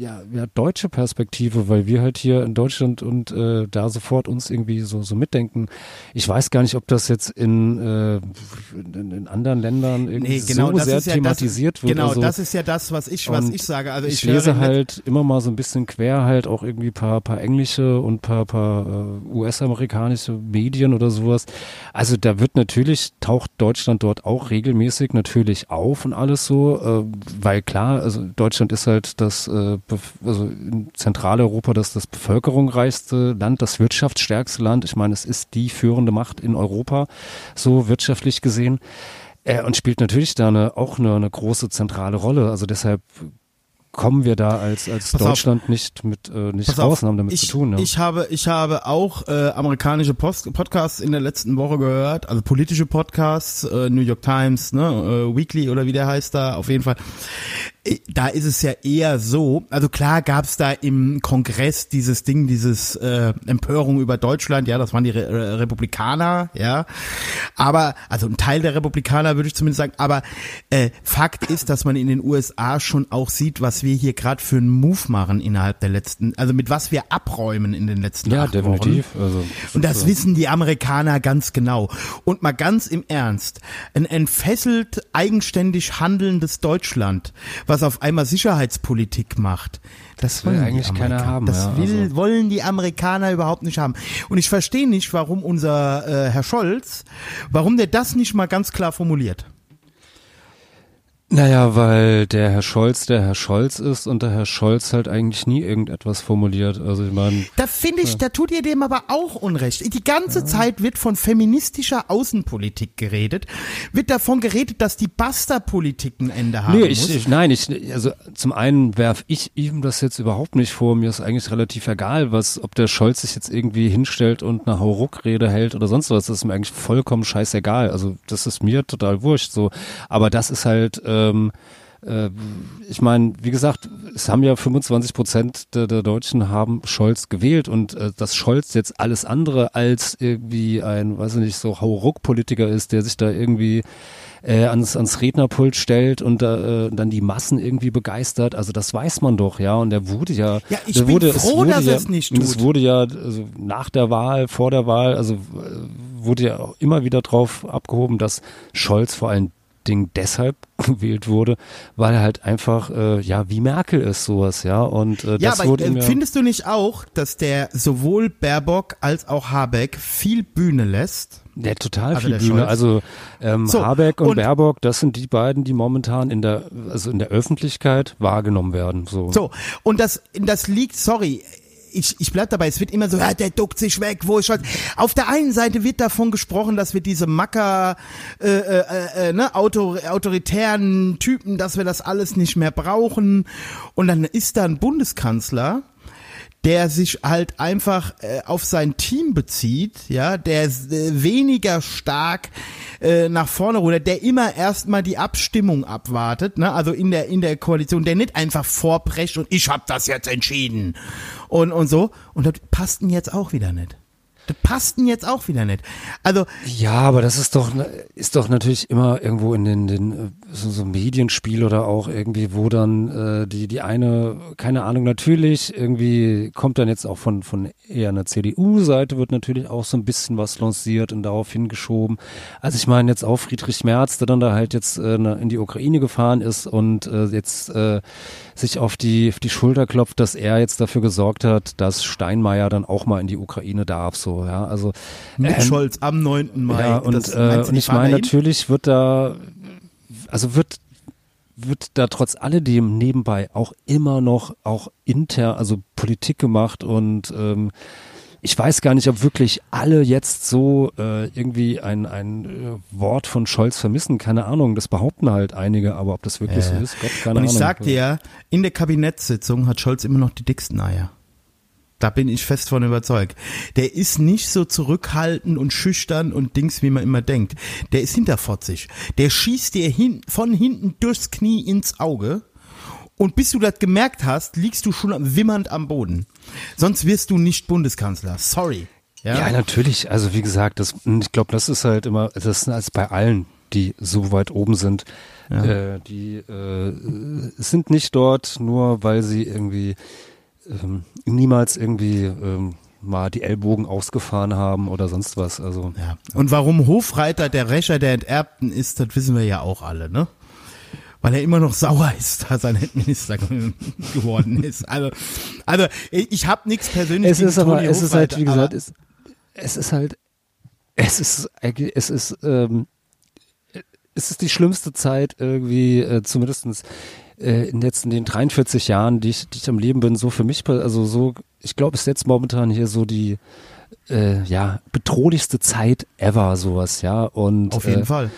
ja, ja deutsche Perspektive, weil wir halt hier in Deutschland und äh, da sofort uns irgendwie so, so mitdenken. Ich weiß gar nicht, ob das jetzt in, äh, in, in anderen Ländern irgendwie Nee, genau, so sehr ist ja thematisiert das, wird. Genau, also, das ist ja das, was ich, was ich sage. Also ich, ich, lese halt immer mal so ein bisschen quer halt auch irgendwie paar, paar englische und paar, paar äh, US-amerikanische Medien oder sowas. Also da wird natürlich, taucht Deutschland dort auch regelmäßig natürlich auf und alles so, äh, weil klar, also Deutschland ist halt das, äh, also in Zentraleuropa das, das bevölkerungsreichste Land, das wirtschaftsstärkste Land. Ich meine, es ist die führende Macht in Europa, so wirtschaftlich gesehen. Äh, und spielt natürlich da eine, auch eine, eine große zentrale Rolle. Also deshalb kommen wir da als, als Pass auf. Deutschland nicht mit äh, nicht Pass raus und haben damit ich, zu tun. Ja. Ich habe, ich habe auch äh, amerikanische Post Podcasts in der letzten Woche gehört, also politische Podcasts, äh, New York Times, ne, äh, Weekly oder wie der heißt da, auf jeden Fall. Äh, Da ist es ja eher so, also klar gab es da im Kongress dieses Ding, dieses äh, Empörung über Deutschland, ja, das waren die Re Re Republikaner, ja, aber, also ein Teil der Republikaner würde ich zumindest sagen, aber äh, Fakt ist, dass man in den USA schon auch sieht, was wir hier gerade für einen Move machen innerhalb der letzten, also mit was wir abräumen in den letzten ja, acht definitiv. Wochen. Also, Und das äh, wissen die Amerikaner ganz genau. Und mal ganz im Ernst, ein entfesselt eigenständig handelndes Deutschland, was auf einmal Sicherheitspolitik macht, das will wollen eigentlich die keiner Amerikaner. haben, Das ja, will, also- wollen die Amerikaner überhaupt nicht haben. Und ich verstehe nicht, warum unser äh, Herr Scholz, warum der das nicht mal ganz klar formuliert. Naja, weil der Herr Scholz der Herr Scholz ist und der Herr Scholz halt eigentlich nie irgendetwas formuliert. Also ich meine, Da finde ich, da tut ihr dem aber auch Unrecht. Die ganze Zeit wird von feministischer Außenpolitik geredet, wird davon geredet, dass die Basta-Politik ein Ende haben Nee, muss. ich, ich, nein, ich, also zum einen werf ich ihm das jetzt überhaupt nicht vor. Mir ist eigentlich relativ egal, was, ob der Scholz sich jetzt irgendwie hinstellt und eine Hauruck-Rede hält oder sonst was. Das ist mir eigentlich vollkommen scheißegal. Also das ist mir total wurscht. So, aber das ist halt. Ähm, äh, ich meine, wie gesagt, es haben ja 25 Prozent der, der Deutschen haben Scholz gewählt und äh, dass Scholz jetzt alles andere als irgendwie ein, weiß ich nicht, so Hauruck-Politiker ist, der sich da irgendwie äh, ans, ans Rednerpult stellt und äh, dann die Massen irgendwie begeistert. Also das weiß man doch, ja. Und der wurde ja, Ja, ich der bin wurde, froh, wurde dass ja, er es nicht und Es tut. wurde ja also nach der Wahl, vor der Wahl, also äh, wurde ja auch immer wieder drauf abgehoben, dass Scholz vor allen Dingen deshalb gewählt wurde, weil er halt einfach, äh, ja, wie Merkel ist sowas, ja. Und äh, ja, das aber wurde äh, ja, findest du nicht auch, dass der sowohl Baerbock als auch Habeck viel Bühne lässt? Ja, total Also viel Bühne. Scholz. Also ähm, So, Habeck und, und- Baerbock, das sind die beiden, die momentan in der, also in der Öffentlichkeit wahrgenommen werden. So. So, und das, das liegt, sorry, ich, ich bleib dabei, es wird immer so, ja, der duckt sich weg, wo ist Scholz? Auf der einen Seite wird davon gesprochen, dass wir diese Macker, äh, äh, äh, ne, Auto, autoritären Typen, dass wir das alles nicht mehr brauchen. Und dann ist da ein Bundeskanzler, der sich halt einfach äh, auf sein Team bezieht, ja, der äh, weniger stark äh, nach vorne rudert, der immer erstmal die Abstimmung abwartet, ne, also in der in der Koalition, der nicht einfach vorprescht und ich hab das jetzt entschieden und und so und das passt ihn jetzt auch wieder nicht. Das passt ihn jetzt auch wieder nicht. Also Ja, aber das ist doch, ist doch natürlich immer irgendwo in den, den äh, so, so Medienspiel oder auch irgendwie, wo dann äh, die, die eine, keine Ahnung, natürlich, irgendwie kommt dann jetzt auch von, von eher einer CDU-Seite, wird natürlich auch so ein bisschen was lanciert und darauf hingeschoben. Also ich meine jetzt auch Friedrich Merz, der dann da halt jetzt äh, in die Ukraine gefahren ist und äh, jetzt äh, sich auf die, auf die Schulter klopft, dass er jetzt dafür gesorgt hat, dass Steinmeier dann auch mal in die Ukraine darf, so, ja, also. mit ähm, Scholz am 9. Mai. ja, und, äh, und ich meine, natürlich wird da, also wird, wird da trotz alledem nebenbei auch immer noch auch intern, also Politik gemacht und ähm, ich weiß gar nicht, ob wirklich alle jetzt so äh, irgendwie ein, ein äh, Wort von Scholz vermissen. Keine Ahnung, das behaupten halt einige, aber ob das wirklich so ist, Gott, keine Und Ahnung. ich sag dir, in der Kabinettssitzung hat Scholz immer noch die dicksten Eier. Da bin ich fest von überzeugt. Der ist nicht so zurückhaltend und schüchtern und Dings, wie man immer denkt. Der ist hinterfotzig. Der schießt dir hin, von hinten durchs Knie ins Auge. Und bis du das gemerkt hast, liegst du schon wimmernd am Boden. Sonst wirst du nicht Bundeskanzler. Sorry. Ja, natürlich. Also wie gesagt, das, ich glaube, das ist halt immer, das ist als bei allen die so weit oben sind. Ja. Äh, die äh, sind nicht dort nur, weil sie irgendwie ähm, niemals irgendwie ähm, mal die Ellbogen ausgefahren haben oder sonst was. Also Ja. Und warum Hofreiter der Rächer der Enterbten ist, das wissen wir ja auch alle, ne? Weil er immer noch sauer ist, dass er nicht Minister geworden ist. Also, also ich habe nichts persönlich es ist aber, Toni es ist halt, Hofreiter, wie gesagt, es, es ist halt, es ist, es ist, ähm, es ist die schlimmste Zeit irgendwie, äh, zumindestens äh, in jetzt in den 43 Jahren, die ich, die ich am Leben bin, so für mich, also so, ich glaube, ist jetzt momentan hier so die, äh, ja, bedrohlichste Zeit ever, sowas, ja, und, auf jeden äh, Fall.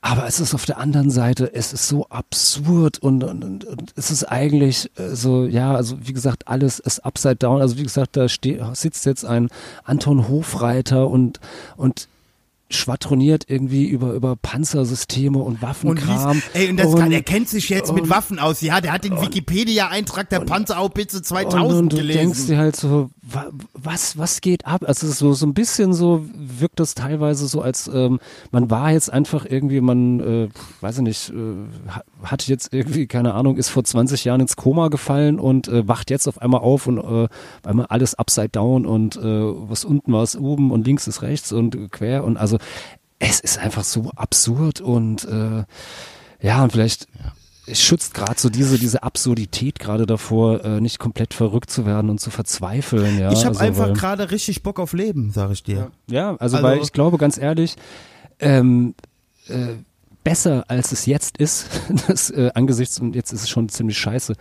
aber es ist auf der anderen Seite, es ist so absurd und, und, und, es ist eigentlich äh, so, ja, also wie gesagt, alles ist upside down. Also wie gesagt, da steht, sitzt jetzt ein Anton Hofreiter und, und schwadroniert irgendwie über, über Panzersysteme und Und Waffenkram. liest, ey, und das kann, er kennt sich jetzt mit und- Waffen aus. Ja, der hat den Wikipedia-Eintrag der Panzerhaubitze 2000 und, und du gelesen. denkst dir halt so, wa, was, was geht ab? Also so, so ein bisschen so, wirkt das teilweise so, als ähm, man war jetzt einfach irgendwie, man, äh, weiß ich nicht, äh, ha- hat jetzt irgendwie, keine Ahnung, ist vor 20 Jahren ins Koma gefallen und äh, wacht jetzt auf einmal auf und äh, einmal alles upside down und äh, was unten war ist oben und links ist rechts und quer und also es ist einfach so absurd und äh, ja, und vielleicht es schützt gerade so diese, diese Absurdität gerade davor, äh, nicht komplett verrückt zu werden und zu verzweifeln. Ja, ich habe also, einfach gerade richtig Bock auf Leben, sag ich dir. Ja, also, Also- weil ich glaube, ganz ehrlich, ähm, äh, besser als es jetzt ist, das, äh, angesichts, und jetzt ist es schon ziemlich scheiße,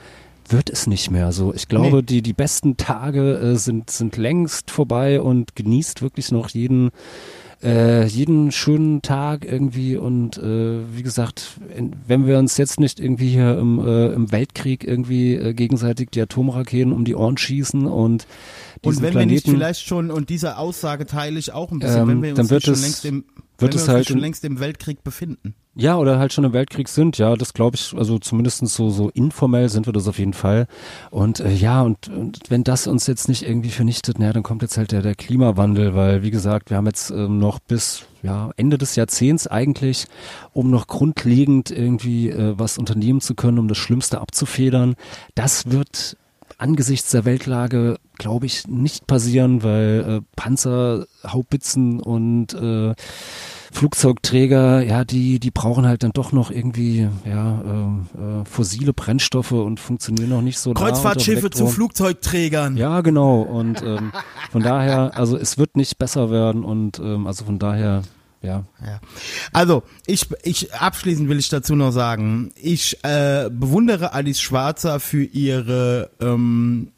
wird es nicht mehr so. Ich glaube, Nee. die, die besten Tage äh, sind, sind längst vorbei und genießt wirklich noch jeden, äh, jeden schönen Tag irgendwie und äh, wie gesagt, in, wenn wir uns jetzt nicht irgendwie hier im, äh, im Weltkrieg irgendwie äh, gegenseitig die Atomraketen um die Ohren schießen und Und diesen wenn wir Planeten, nicht vielleicht schon, und diese Aussage teile ich auch ein bisschen, Ähm, wenn wir uns dann wird nicht schon es- längst im, wird es wir halt schon längst im Weltkrieg befinden. Ja, oder halt schon im Weltkrieg sind, ja, das glaube ich, also zumindest so, so informell sind wir das auf jeden Fall. Und äh, ja, und, und wenn das uns jetzt nicht irgendwie vernichtet, naja, dann kommt jetzt halt der, der Klimawandel, weil wie gesagt, wir haben jetzt ähm, noch bis ja, Ende des Jahrzehnts eigentlich, um noch grundlegend irgendwie äh, was unternehmen zu können, um das Schlimmste abzufedern. Das wird angesichts der Weltlage, glaube ich, nicht passieren, weil äh, Panzer, Haubitzen und äh, Flugzeugträger, ja, die, die brauchen halt dann doch noch irgendwie, ja, ähm, äh, fossile Brennstoffe und funktionieren noch nicht so Kreuzfahrtschiffe zu Flugzeugträgern. Ja, genau. Und ähm, von daher, also es wird nicht besser werden und ähm, also von daher, ja. Ja. Also, ich, ich, abschließend will ich dazu noch sagen, ich äh, bewundere Alice Schwarzer für ihre ähm,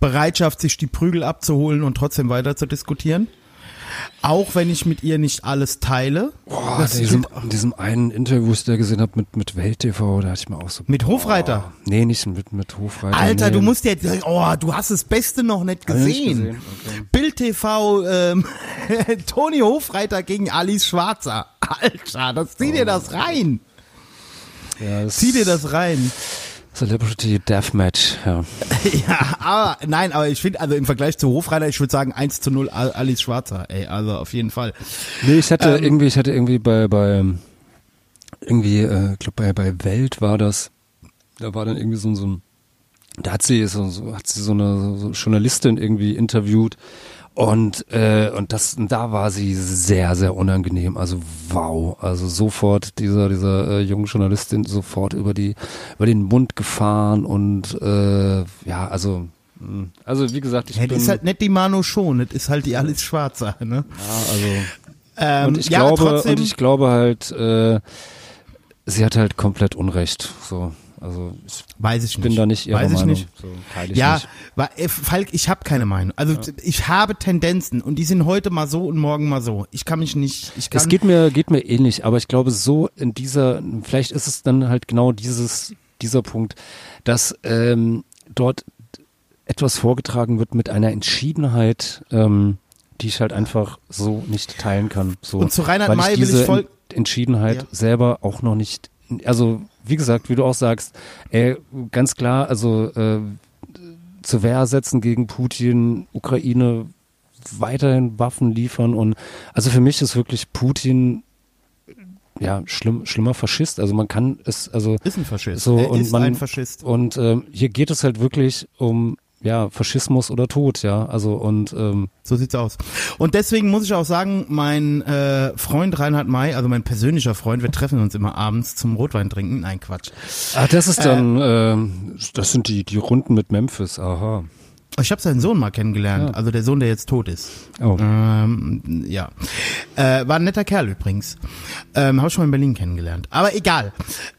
Bereitschaft, sich die Prügel abzuholen und trotzdem weiter zu diskutieren. Auch wenn ich mit ihr nicht alles teile. Boah, Das in diesem, in diesem einen Interview, da gesehen habe mit, mit Welt TV, da hatte ich mir auch so. Mit Hofreiter. Nee, nicht mit, mit Hofreiter. Alter, nee. du musst jetzt, oh, du hast das Beste noch nicht ich nicht gesehen. gesehen, okay. Bild TV, ähm, Toni Hofreiter gegen Alice Schwarzer. Alter, das zieh dir das rein. Ja, das Zieh dir das rein. Celebrity Deathmatch, ja. Ja, aber nein, aber ich finde, also im Vergleich zu Hofreiter, ich würde sagen 1 zu 0 Al- Alice Schwarzer, ey, also auf jeden Fall. Nee, ich hatte Ähm, irgendwie, ich hatte irgendwie bei, bei irgendwie, äh, ich glaube bei, bei Welt war das, da war dann irgendwie so, ein- so ein, da hat sie so, so hat sie so eine so Journalistin irgendwie interviewt und äh, und das da war sie sehr sehr unangenehm. Also wow. Also sofort dieser dieser äh, jungen Journalistin sofort über die über den Mund gefahren und äh, ja also mh, also wie gesagt ich Ja, bin das ist halt nicht die Mano schon, das ist halt die Alice Schwarzer, ne? ja, also. Ähm, und ich ja, glaube, trotzdem, und ich glaube halt, äh, sie hat halt komplett Unrecht. So, also ich weiß ich nicht. bin da nicht ihrer weiß ich Meinung. nicht. So, ich Ja, nicht. weil, äh, Falk, ich habe keine Meinung. Also ich habe Tendenzen und die sind heute mal so und morgen mal so. Ich kann mich nicht, ich kann, Es geht mir, geht mir ähnlich, aber ich glaube, so in dieser, vielleicht ist es dann halt genau dieses, dieser Punkt, dass ähm, dort etwas vorgetragen wird mit einer Entschiedenheit, ähm, die ich halt einfach so nicht teilen kann. So, Und zu Reinhard May ich will ich diese voll- Ent- Entschiedenheit Ja. selber auch noch nicht, also wie gesagt, wie du auch sagst, ey, ganz klar, also äh, zur Wehr setzen gegen Putin, Ukraine weiterhin Waffen liefern und also für mich ist wirklich Putin ja, schlimm, schlimmer Faschist. Also man kann es, also Ist ein Faschist. so er und ist man ein Faschist. und ähm, hier geht es halt wirklich um ja Faschismus oder Tod, ja. Also und ähm, So sieht's aus. Und deswegen muss ich auch sagen, mein äh, Freund Reinhard May, also mein persönlicher Freund, wir treffen uns immer abends zum Rotwein trinken. Nein, Quatsch. ah, das ist dann, ähm, das sind die die Runden mit Memphis. Aha. Ich habe seinen Sohn mal kennengelernt, Ja. also der Sohn, der jetzt tot ist. Oh. Ähm, ja. Äh, war ein netter Kerl übrigens. Ähm, habe ich schon mal in Berlin kennengelernt. Aber egal.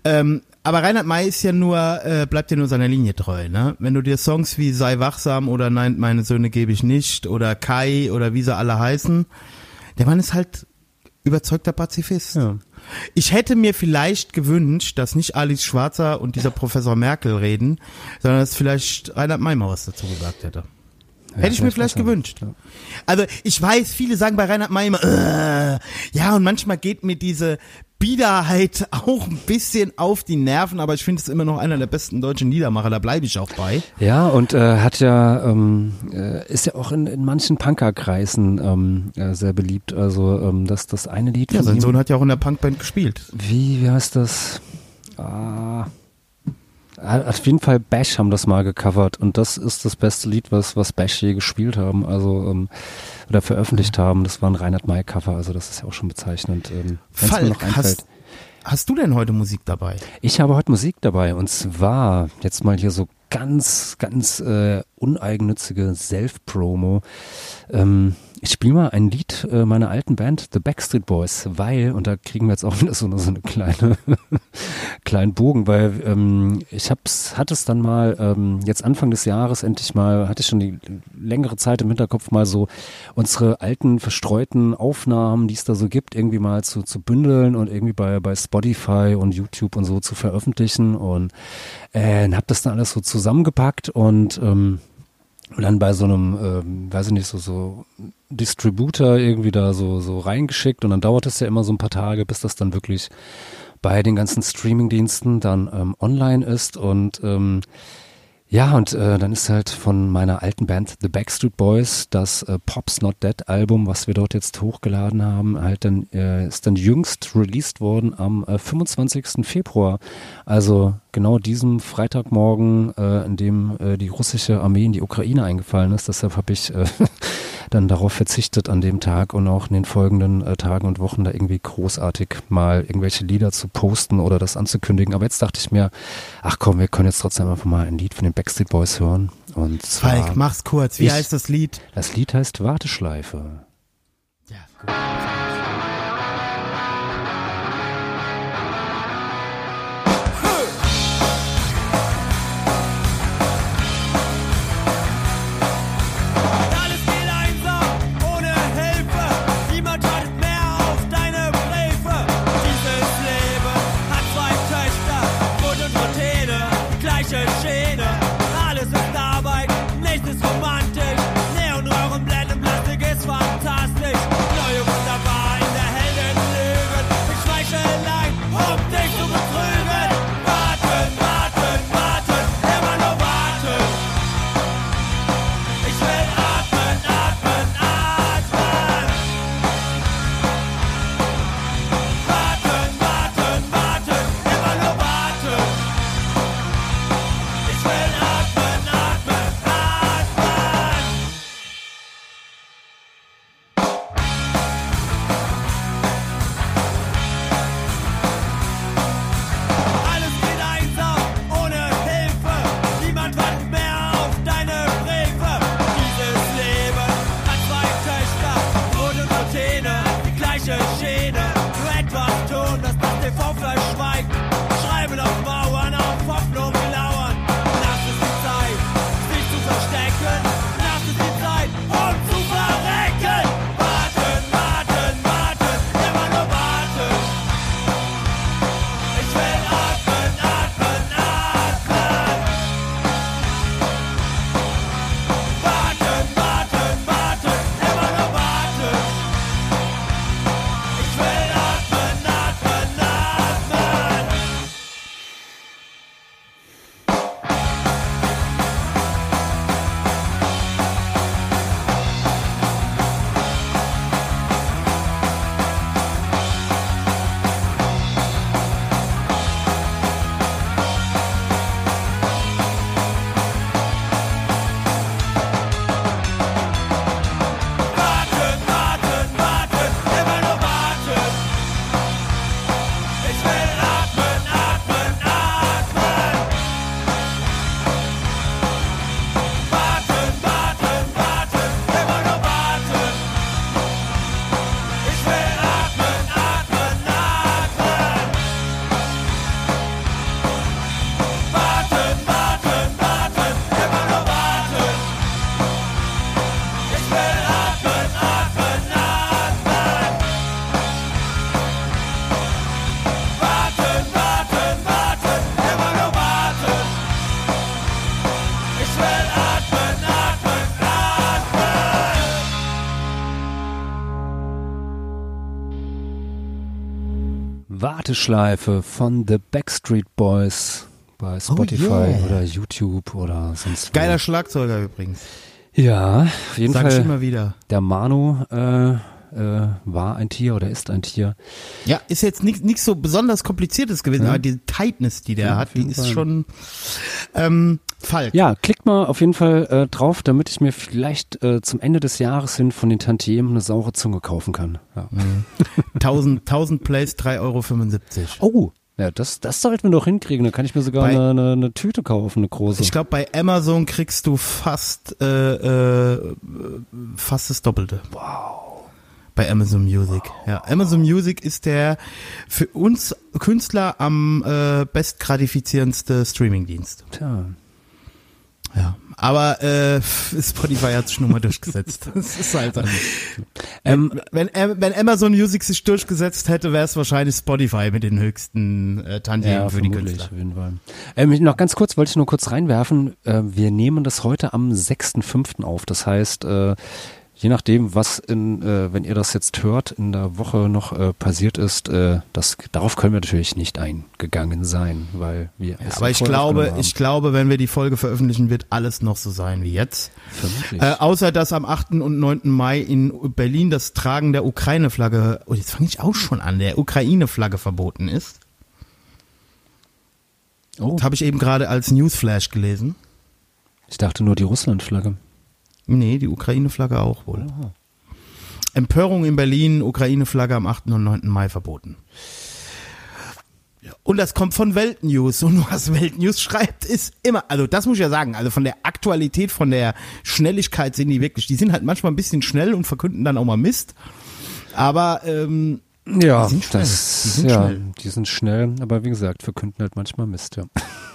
Ähm, aber Reinhard May ist ja nur, äh, bleibt ja nur seiner Linie treu, ne? Wenn du dir Songs wie Sei wachsam oder Nein, meine Söhne gebe ich nicht oder Kai oder wie sie alle heißen, der Mann ist halt überzeugter Pazifist. Ja. Ich hätte mir vielleicht gewünscht, dass nicht Alice Schwarzer und dieser Professor Merkel reden, sondern dass vielleicht Reinhard May mal was dazu gesagt hätte. Hätte ich mir vielleicht gewünscht. Ja. Also ich weiß, viele sagen bei Reinhard May immer, äh, ja, und manchmal geht mir diese Biederheit auch ein bisschen auf die Nerven, aber ich finde es immer noch einer der besten deutschen Liedermacher, da bleibe ich auch bei. Ja, und äh, hat ja, ähm, äh, ist ja auch in, in manchen Punkerkreisen ähm, äh, sehr beliebt. Also ähm, das, das eine Lied Ja, sein Sohn hat ja auch in der Punkband gespielt. wie, wie heißt das? Ah, auf jeden Fall Bash haben das mal gecovert und das ist das beste Lied, was, was Bash je gespielt haben, also ähm, oder veröffentlicht haben. Das war ein Reinhard May Cover, also das ist ja auch schon bezeichnend. Ähm, Falk, hast, hast du denn heute Musik dabei? Ich habe heute Musik dabei und zwar jetzt mal hier so ganz, ganz äh, uneigennützige Self-Promo. Ähm, ich spiele mal ein Lied äh, meiner alten Band, The Backstreet Boys, weil, und da kriegen wir jetzt auch wieder so, so eine kleine, kleinen Bogen, weil ähm, ich hab's, hatte es dann mal, ähm, jetzt Anfang des Jahres endlich mal, hatte ich schon die längere Zeit im Hinterkopf mal so unsere alten verstreuten Aufnahmen, die es da so gibt, irgendwie mal zu, zu bündeln und irgendwie bei, bei Spotify und YouTube und so zu veröffentlichen und äh, hab das dann alles so zusammengepackt und ähm, und dann bei so einem, ähm, weiß ich nicht, so, so Distributor irgendwie da so, so reingeschickt und dann dauert es ja immer so ein paar Tage, bis das dann wirklich bei den ganzen Streamingdiensten dann ähm, online ist. Und ähm, ja, und äh, dann ist halt von meiner alten Band The Backstreet Boys das äh, Pops Not Dead Album, was wir dort jetzt hochgeladen haben, halt dann äh, ist dann jüngst released worden am äh, 25. Februar. Also genau diesem Freitagmorgen, äh, in dem äh, die russische Armee in die Ukraine eingefallen ist. Deshalb habe ich äh, dann darauf verzichtet an dem Tag und auch in den folgenden äh, Tagen und Wochen da irgendwie großartig mal irgendwelche Lieder zu posten oder das anzukündigen. Aber jetzt dachte ich mir, ach komm, wir können jetzt trotzdem einfach mal ein Lied von den Backstreet Boys hören. Und zwar, Falk, mach's kurz. Wie Ich- heißt das Lied? das Lied heißt Warteschleife. Ja, gut. Warteschleife von The Backstreet Boys bei Spotify Oh, yeah. oder YouTube oder sonst wo. Geiler Schlagzeuger übrigens. Ja, auf jeden Sag Fall. immer wieder. Der Manu äh, äh, war ein Tier oder ist ein Tier. Ja, ist jetzt nichts so besonders kompliziertes gewesen, Ja. aber die Tightness, die der Ja, hat, die ist Fall. schon ähm, Falk. Ja, klickt mal auf jeden Fall äh, drauf, damit ich mir vielleicht äh, zum Ende des Jahres hin von den Tantiemen eine saure Zunge kaufen kann. Ja. 1000, 1000 Plays, 3,75 Euro. Oh, ja, das, das sollten wir doch hinkriegen. Da kann ich mir sogar Bei- eine, eine, eine Tüte kaufen, eine große. Ich glaube, bei Amazon kriegst du fast, äh, äh, fast das Doppelte. Wow. Bei Amazon Music. Ja, Amazon Music ist der für uns Künstler am äh, bestgratifizierendste Streamingdienst. Tja. Ja. Aber äh, Spotify hat sich nun mal durchgesetzt. Das ist halt. Ähm, Wenn, wenn Amazon Music sich durchgesetzt hätte, wäre es wahrscheinlich Spotify mit den höchsten äh, Tantiemen ja, für die Künstler. auf jeden Fall. Ähm, noch ganz kurz wollte ich nur kurz reinwerfen. Äh, wir nehmen das heute am 6.5. auf. Das heißt, äh, je nachdem, was in, äh, wenn ihr das jetzt hört, in der Woche noch äh, passiert ist, äh, das, darauf können wir natürlich nicht eingegangen sein, weil wir es Aber ich glaube, ich glaube, wenn wir die Folge veröffentlichen, wird alles noch so sein wie jetzt. Äh, außer dass am 8. und 9. Mai in Berlin das Tragen der Ukraine-Flagge, oh, jetzt fange ich auch schon an, der Ukraine-Flagge verboten ist. oh, Das habe ich eben gerade als Newsflash gelesen. ich dachte nur die Russland-Flagge. Nee, die Ukraine-Flagge auch wohl. Empörung in Berlin, Ukraine-Flagge am 8. und 9. Mai verboten. Und das kommt von Weltnews. Und was Weltnews schreibt, ist immer, also das muss ich ja sagen, also von der Aktualität, von der Schnelligkeit sind die wirklich, die sind halt manchmal ein bisschen schnell und verkünden dann auch mal Mist. Aber ähm, Ja, Die sind schnell. das, Die sind ja, schnell. die sind schnell, aber wie gesagt, verkünden halt manchmal Mist, ja.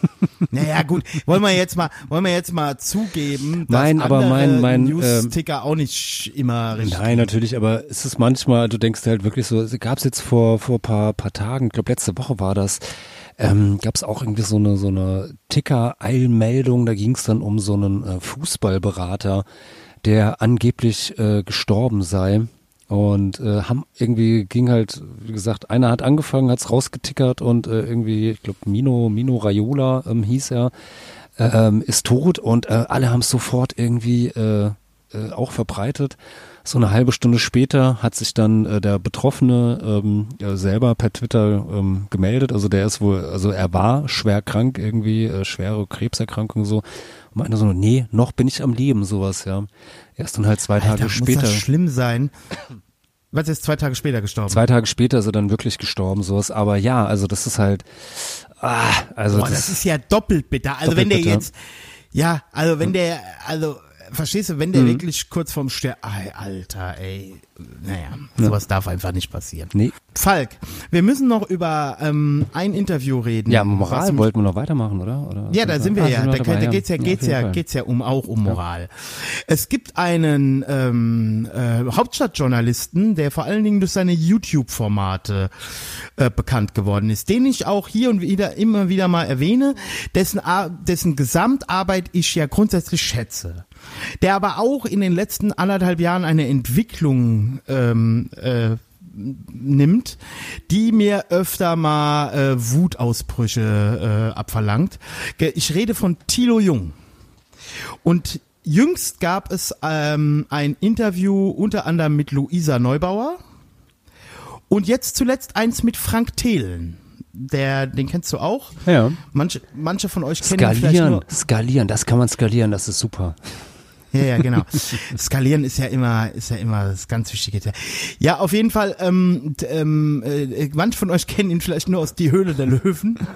naja gut, wollen wir jetzt mal, wollen wir jetzt mal zugeben, dass Nein, aber mein- mein, News-Ticker auch nicht immer richtig. Nein, natürlich, aber es ist manchmal, du denkst halt wirklich so, es gab es jetzt vor vor paar paar Tagen, ich glaube letzte Woche war das, ähm, gab es auch irgendwie so eine so eine Ticker-Eilmeldung, da ging es dann um so einen äh, Fußballberater, der angeblich äh, gestorben sei. Und äh, haben irgendwie ging halt, wie gesagt, einer hat angefangen, hat's rausgetickert und äh, irgendwie, ich glaube, Mino, Mino Raiola ähm, hieß er, ähm, ist tot und äh, alle haben sofort irgendwie äh, äh, auch verbreitet. So eine halbe Stunde später hat sich dann äh, der Betroffene ähm, ja, selber per Twitter ähm, gemeldet. Also der ist wohl, also er war schwer krank, irgendwie äh, schwere Krebserkrankung so. Und meinte so, nee, noch bin ich am Leben, sowas, ja. Erst dann halt zwei Tage Alter, später. Muss das schlimm sein? Was ist zwei Tage später gestorben? Zwei Tage später ist er dann wirklich gestorben, sowas. Aber ja, also das ist halt, ah, also Boah, das ist ja doppelt bitter. Also wenn der Doppelt bitter. jetzt, ja, also wenn der, also verstehst du, wenn Mhm. der wirklich kurz vorm Sterben, Alter, ey, naja, sowas darf einfach nicht passieren. nee. Falk, wir müssen noch über ähm, ein Interview reden. Ja, Moral wollten wir noch weitermachen, oder? oder Ja, da sind wir Ah, ja. Da, dabei, da geht's ja, auf geht's ja, Fall. geht's ja um auch um Moral. Es gibt einen ähm, äh, Hauptstadtjournalisten, der vor allen Dingen durch seine YouTube-Formate äh, bekannt geworden ist, den ich auch hier und wieder immer wieder mal erwähne, dessen dessen Gesamtarbeit ich ja grundsätzlich schätze, der aber auch in den letzten anderthalb Jahren eine Entwicklung ähm, äh, nimmt, die mir öfter mal äh, Wutausbrüche äh, abverlangt. Ich rede von Thilo Jung. Und jüngst gab es ähm, ein Interview unter anderem mit Luisa Neubauer und jetzt zuletzt eins mit Frank Thelen. Der, den kennst du auch. Ja. Manche, manche von euch kennen ihn vielleicht Skalieren, nur. skalieren, das kann man skalieren, das ist super. Ja, ja, genau. Skalieren ist ja immer, ist ja immer das ganz Wichtige. Ja, auf jeden Fall, ähm, ähm, äh, manche von euch kennen ihn vielleicht nur aus Die Höhle der Löwen.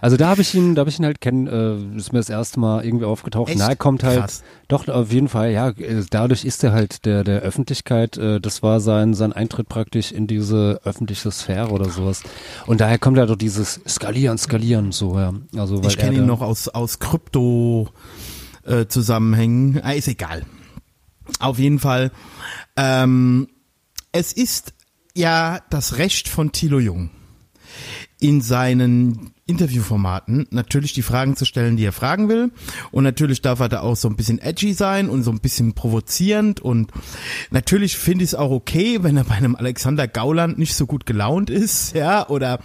Also da habe ich ihn, da habe ich ihn halt kennen, äh, ist mir das erste Mal irgendwie aufgetaucht. Echt? Na, er kommt halt, Krass. doch auf jeden Fall, ja, äh, dadurch ist er halt der der Öffentlichkeit, äh, das war sein sein Eintritt praktisch in diese öffentliche Sphäre oder sowas. Und daher kommt halt doch dieses skalieren, skalieren so, ja. Also weil Ich kenne ihn noch aus, aus Krypto äh, Zusammenhängen. Ah, ist egal. Auf jeden Fall. Ähm, es ist ja das Recht von Thilo Jung in seinen Interviewformaten natürlich die Fragen zu stellen, die er fragen will. Und natürlich darf er da auch so ein bisschen edgy sein und so ein bisschen provozierend. Und natürlich finde ich es auch okay, wenn er bei einem Alexander Gauland nicht so gut gelaunt ist, ja, oder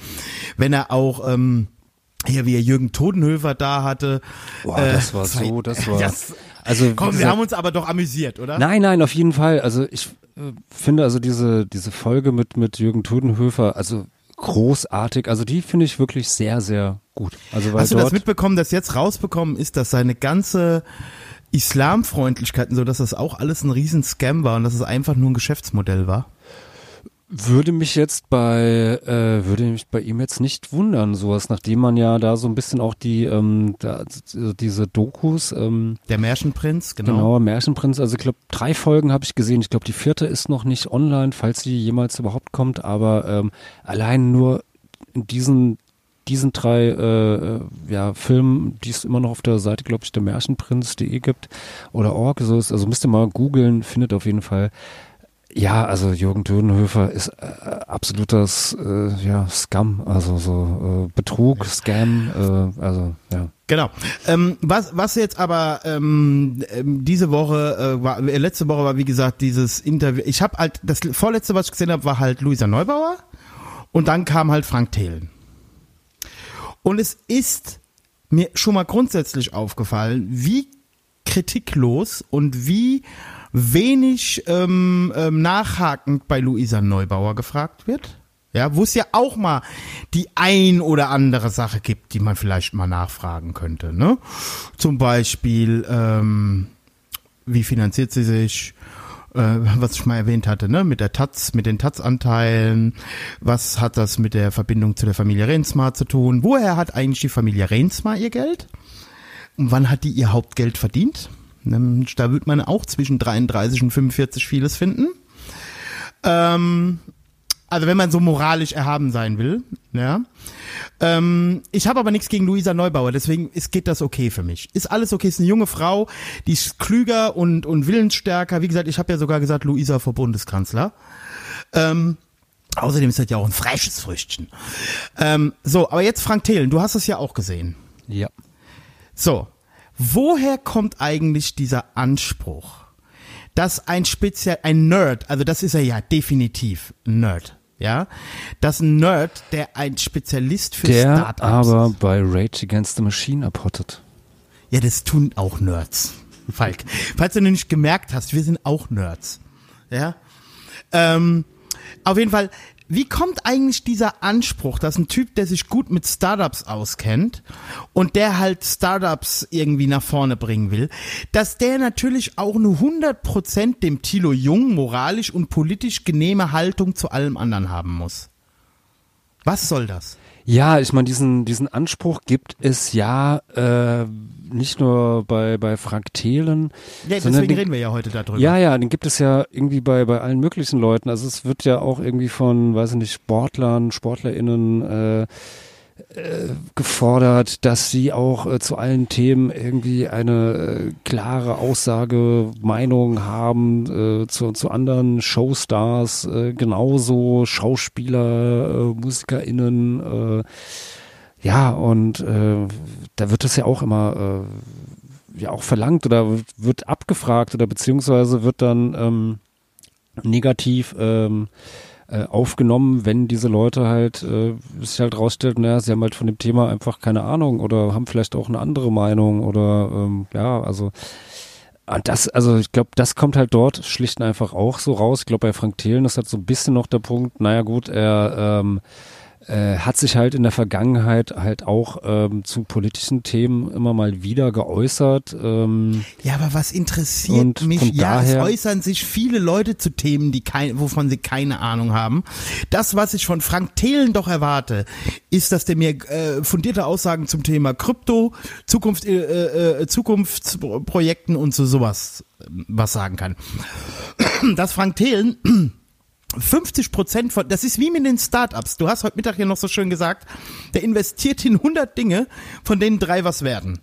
wenn er auch ähm, hier wie er Jürgen Todenhöfer da hatte. Boah, das war zwei- so, das war. Das, also, komm, wir gesagt, haben uns aber doch amüsiert, oder? Nein, nein, auf jeden Fall. Also ich äh, finde also diese, diese Folge mit, mit Jürgen Tudenhöfer, also großartig. Also die finde ich wirklich sehr, sehr gut. Also weil Hast du dort, das mitbekommen, dass jetzt rausbekommen ist, dass seine ganze Islamfreundlichkeiten, so dass das auch alles ein riesen Scam war und dass es einfach nur ein Geschäftsmodell war? Würde mich jetzt bei, äh, würde mich bei ihm jetzt nicht wundern, sowas, nachdem man ja da so ein bisschen auch die, ähm, da, diese Dokus, ähm, Der Märchenprinz, genau. Genau, Märchenprinz. Also ich glaube, drei Folgen habe ich gesehen. Ich glaube, die vierte ist noch nicht online, falls sie jemals überhaupt kommt. Aber ähm, allein nur in diesen diesen drei äh, äh, ja, Filmen, die es immer noch auf der Seite, glaube ich, der Märchenprinz.de gibt oder org, so ist, also müsst ihr mal googeln, findet auf jeden Fall. Ja, also Jürgen Dönenhöfer ist äh, absolutes äh, ja, Scam, also so äh, Betrug, Scam, äh, also ja. Genau. Ähm, was, was jetzt aber ähm, ähm, diese Woche, äh, war, äh, letzte Woche war wie gesagt dieses Interview. Ich habe halt, das vorletzte, was ich gesehen habe, war halt Luisa Neubauer und dann kam halt Frank Thelen. Und es ist mir schon mal grundsätzlich aufgefallen, wie kritiklos und wie wenig ähm, ähm, nachhakend bei Luisa Neubauer gefragt wird. Ja, wo es ja auch mal die ein oder andere Sache gibt, die man vielleicht mal nachfragen könnte. Ne? Zum Beispiel, ähm, wie finanziert sie sich? Äh, was ich mal erwähnt hatte, ne, mit der Taz, mit den Taz-Anteilen. Was hat das mit der Verbindung zu der Familie Rensma zu tun? Woher hat eigentlich die Familie Rensma ihr Geld? Und wann hat die ihr Hauptgeld verdient? Nämlich, Da wird man auch zwischen 33 und 45 vieles finden. Ähm, also wenn man so moralisch erhaben sein will, ja. Ähm, ich habe aber nichts gegen Luisa Neubauer, deswegen ist, geht das okay für mich. Ist alles okay, ist eine junge Frau, die ist klüger und, und willensstärker. Wie gesagt, ich habe ja sogar gesagt, Luisa vor Bundeskanzler. Ähm, außerdem ist das ja auch ein freches Früchtchen. Ähm, so, aber jetzt Frank Thelen, du hast es ja auch gesehen. Ja. So, woher kommt eigentlich dieser Anspruch, dass ein Spezial, ein Nerd, also das ist er ja definitiv, ein Nerd, ja, dass ein Nerd, der ein Spezialist für Der Startups aber ist. bei Rage Against the Machine abhottet. Ja, das tun auch Nerds, Falk. Falls du nicht gemerkt hast, wir sind auch Nerds, ja. Ähm, auf jeden Fall, wie kommt eigentlich dieser Anspruch, dass ein Typ, der sich gut mit Startups auskennt und der halt Startups irgendwie nach vorne bringen will, dass der natürlich auch eine 100% dem Thilo Jung moralisch und politisch genehme Haltung zu allem anderen haben muss? Was soll das? Ja, ich meine, diesen, diesen Anspruch gibt es ja äh, nicht nur bei, bei Frank Thelen. Ja, deswegen den, reden wir ja heute darüber. Ja, ja, den gibt es ja irgendwie bei, bei allen möglichen Leuten. Also es wird ja auch irgendwie von, weiß ich nicht, Sportlern, SportlerInnen äh, gefordert, dass sie auch äh, zu allen Themen irgendwie eine äh, klare Aussage, Meinung haben, äh, zu, zu anderen Showstars, äh, genauso Schauspieler, äh, MusikerInnen, äh, ja, und da wird das ja auch immer ja auch verlangt oder wird- wird abgefragt oder beziehungsweise wird dann ähm, negativ ähm, äh, aufgenommen, wenn diese Leute halt äh, sich halt rausstellt, naja, sie haben halt von dem Thema einfach keine Ahnung oder haben vielleicht auch eine andere Meinung oder ähm, ja, also und das, also ich glaube, das kommt halt dort schlicht und einfach auch so raus. Ich glaube, bei Frank Thelen ist halt so ein bisschen noch der Punkt, naja gut, er ähm, äh, hat sich halt in der Vergangenheit halt auch ähm, zu politischen Themen immer mal wieder geäußert. Ähm, Ja, aber was interessiert mich? Ja, es äußern sich viele Leute zu Themen, die kein, wovon sie keine Ahnung haben. Das, was ich von Frank Thelen doch erwarte, ist, dass der mir äh, fundierte Aussagen zum Thema Krypto, Zukunft, äh, äh, Zukunftsprojekten und so sowas äh, was sagen kann. Dass Frank Thelen 50 Prozent von, das ist wie mit den Startups. Du hast heute Mittag hier noch so schön gesagt, der investiert in 100 Dinge, von denen drei was werden.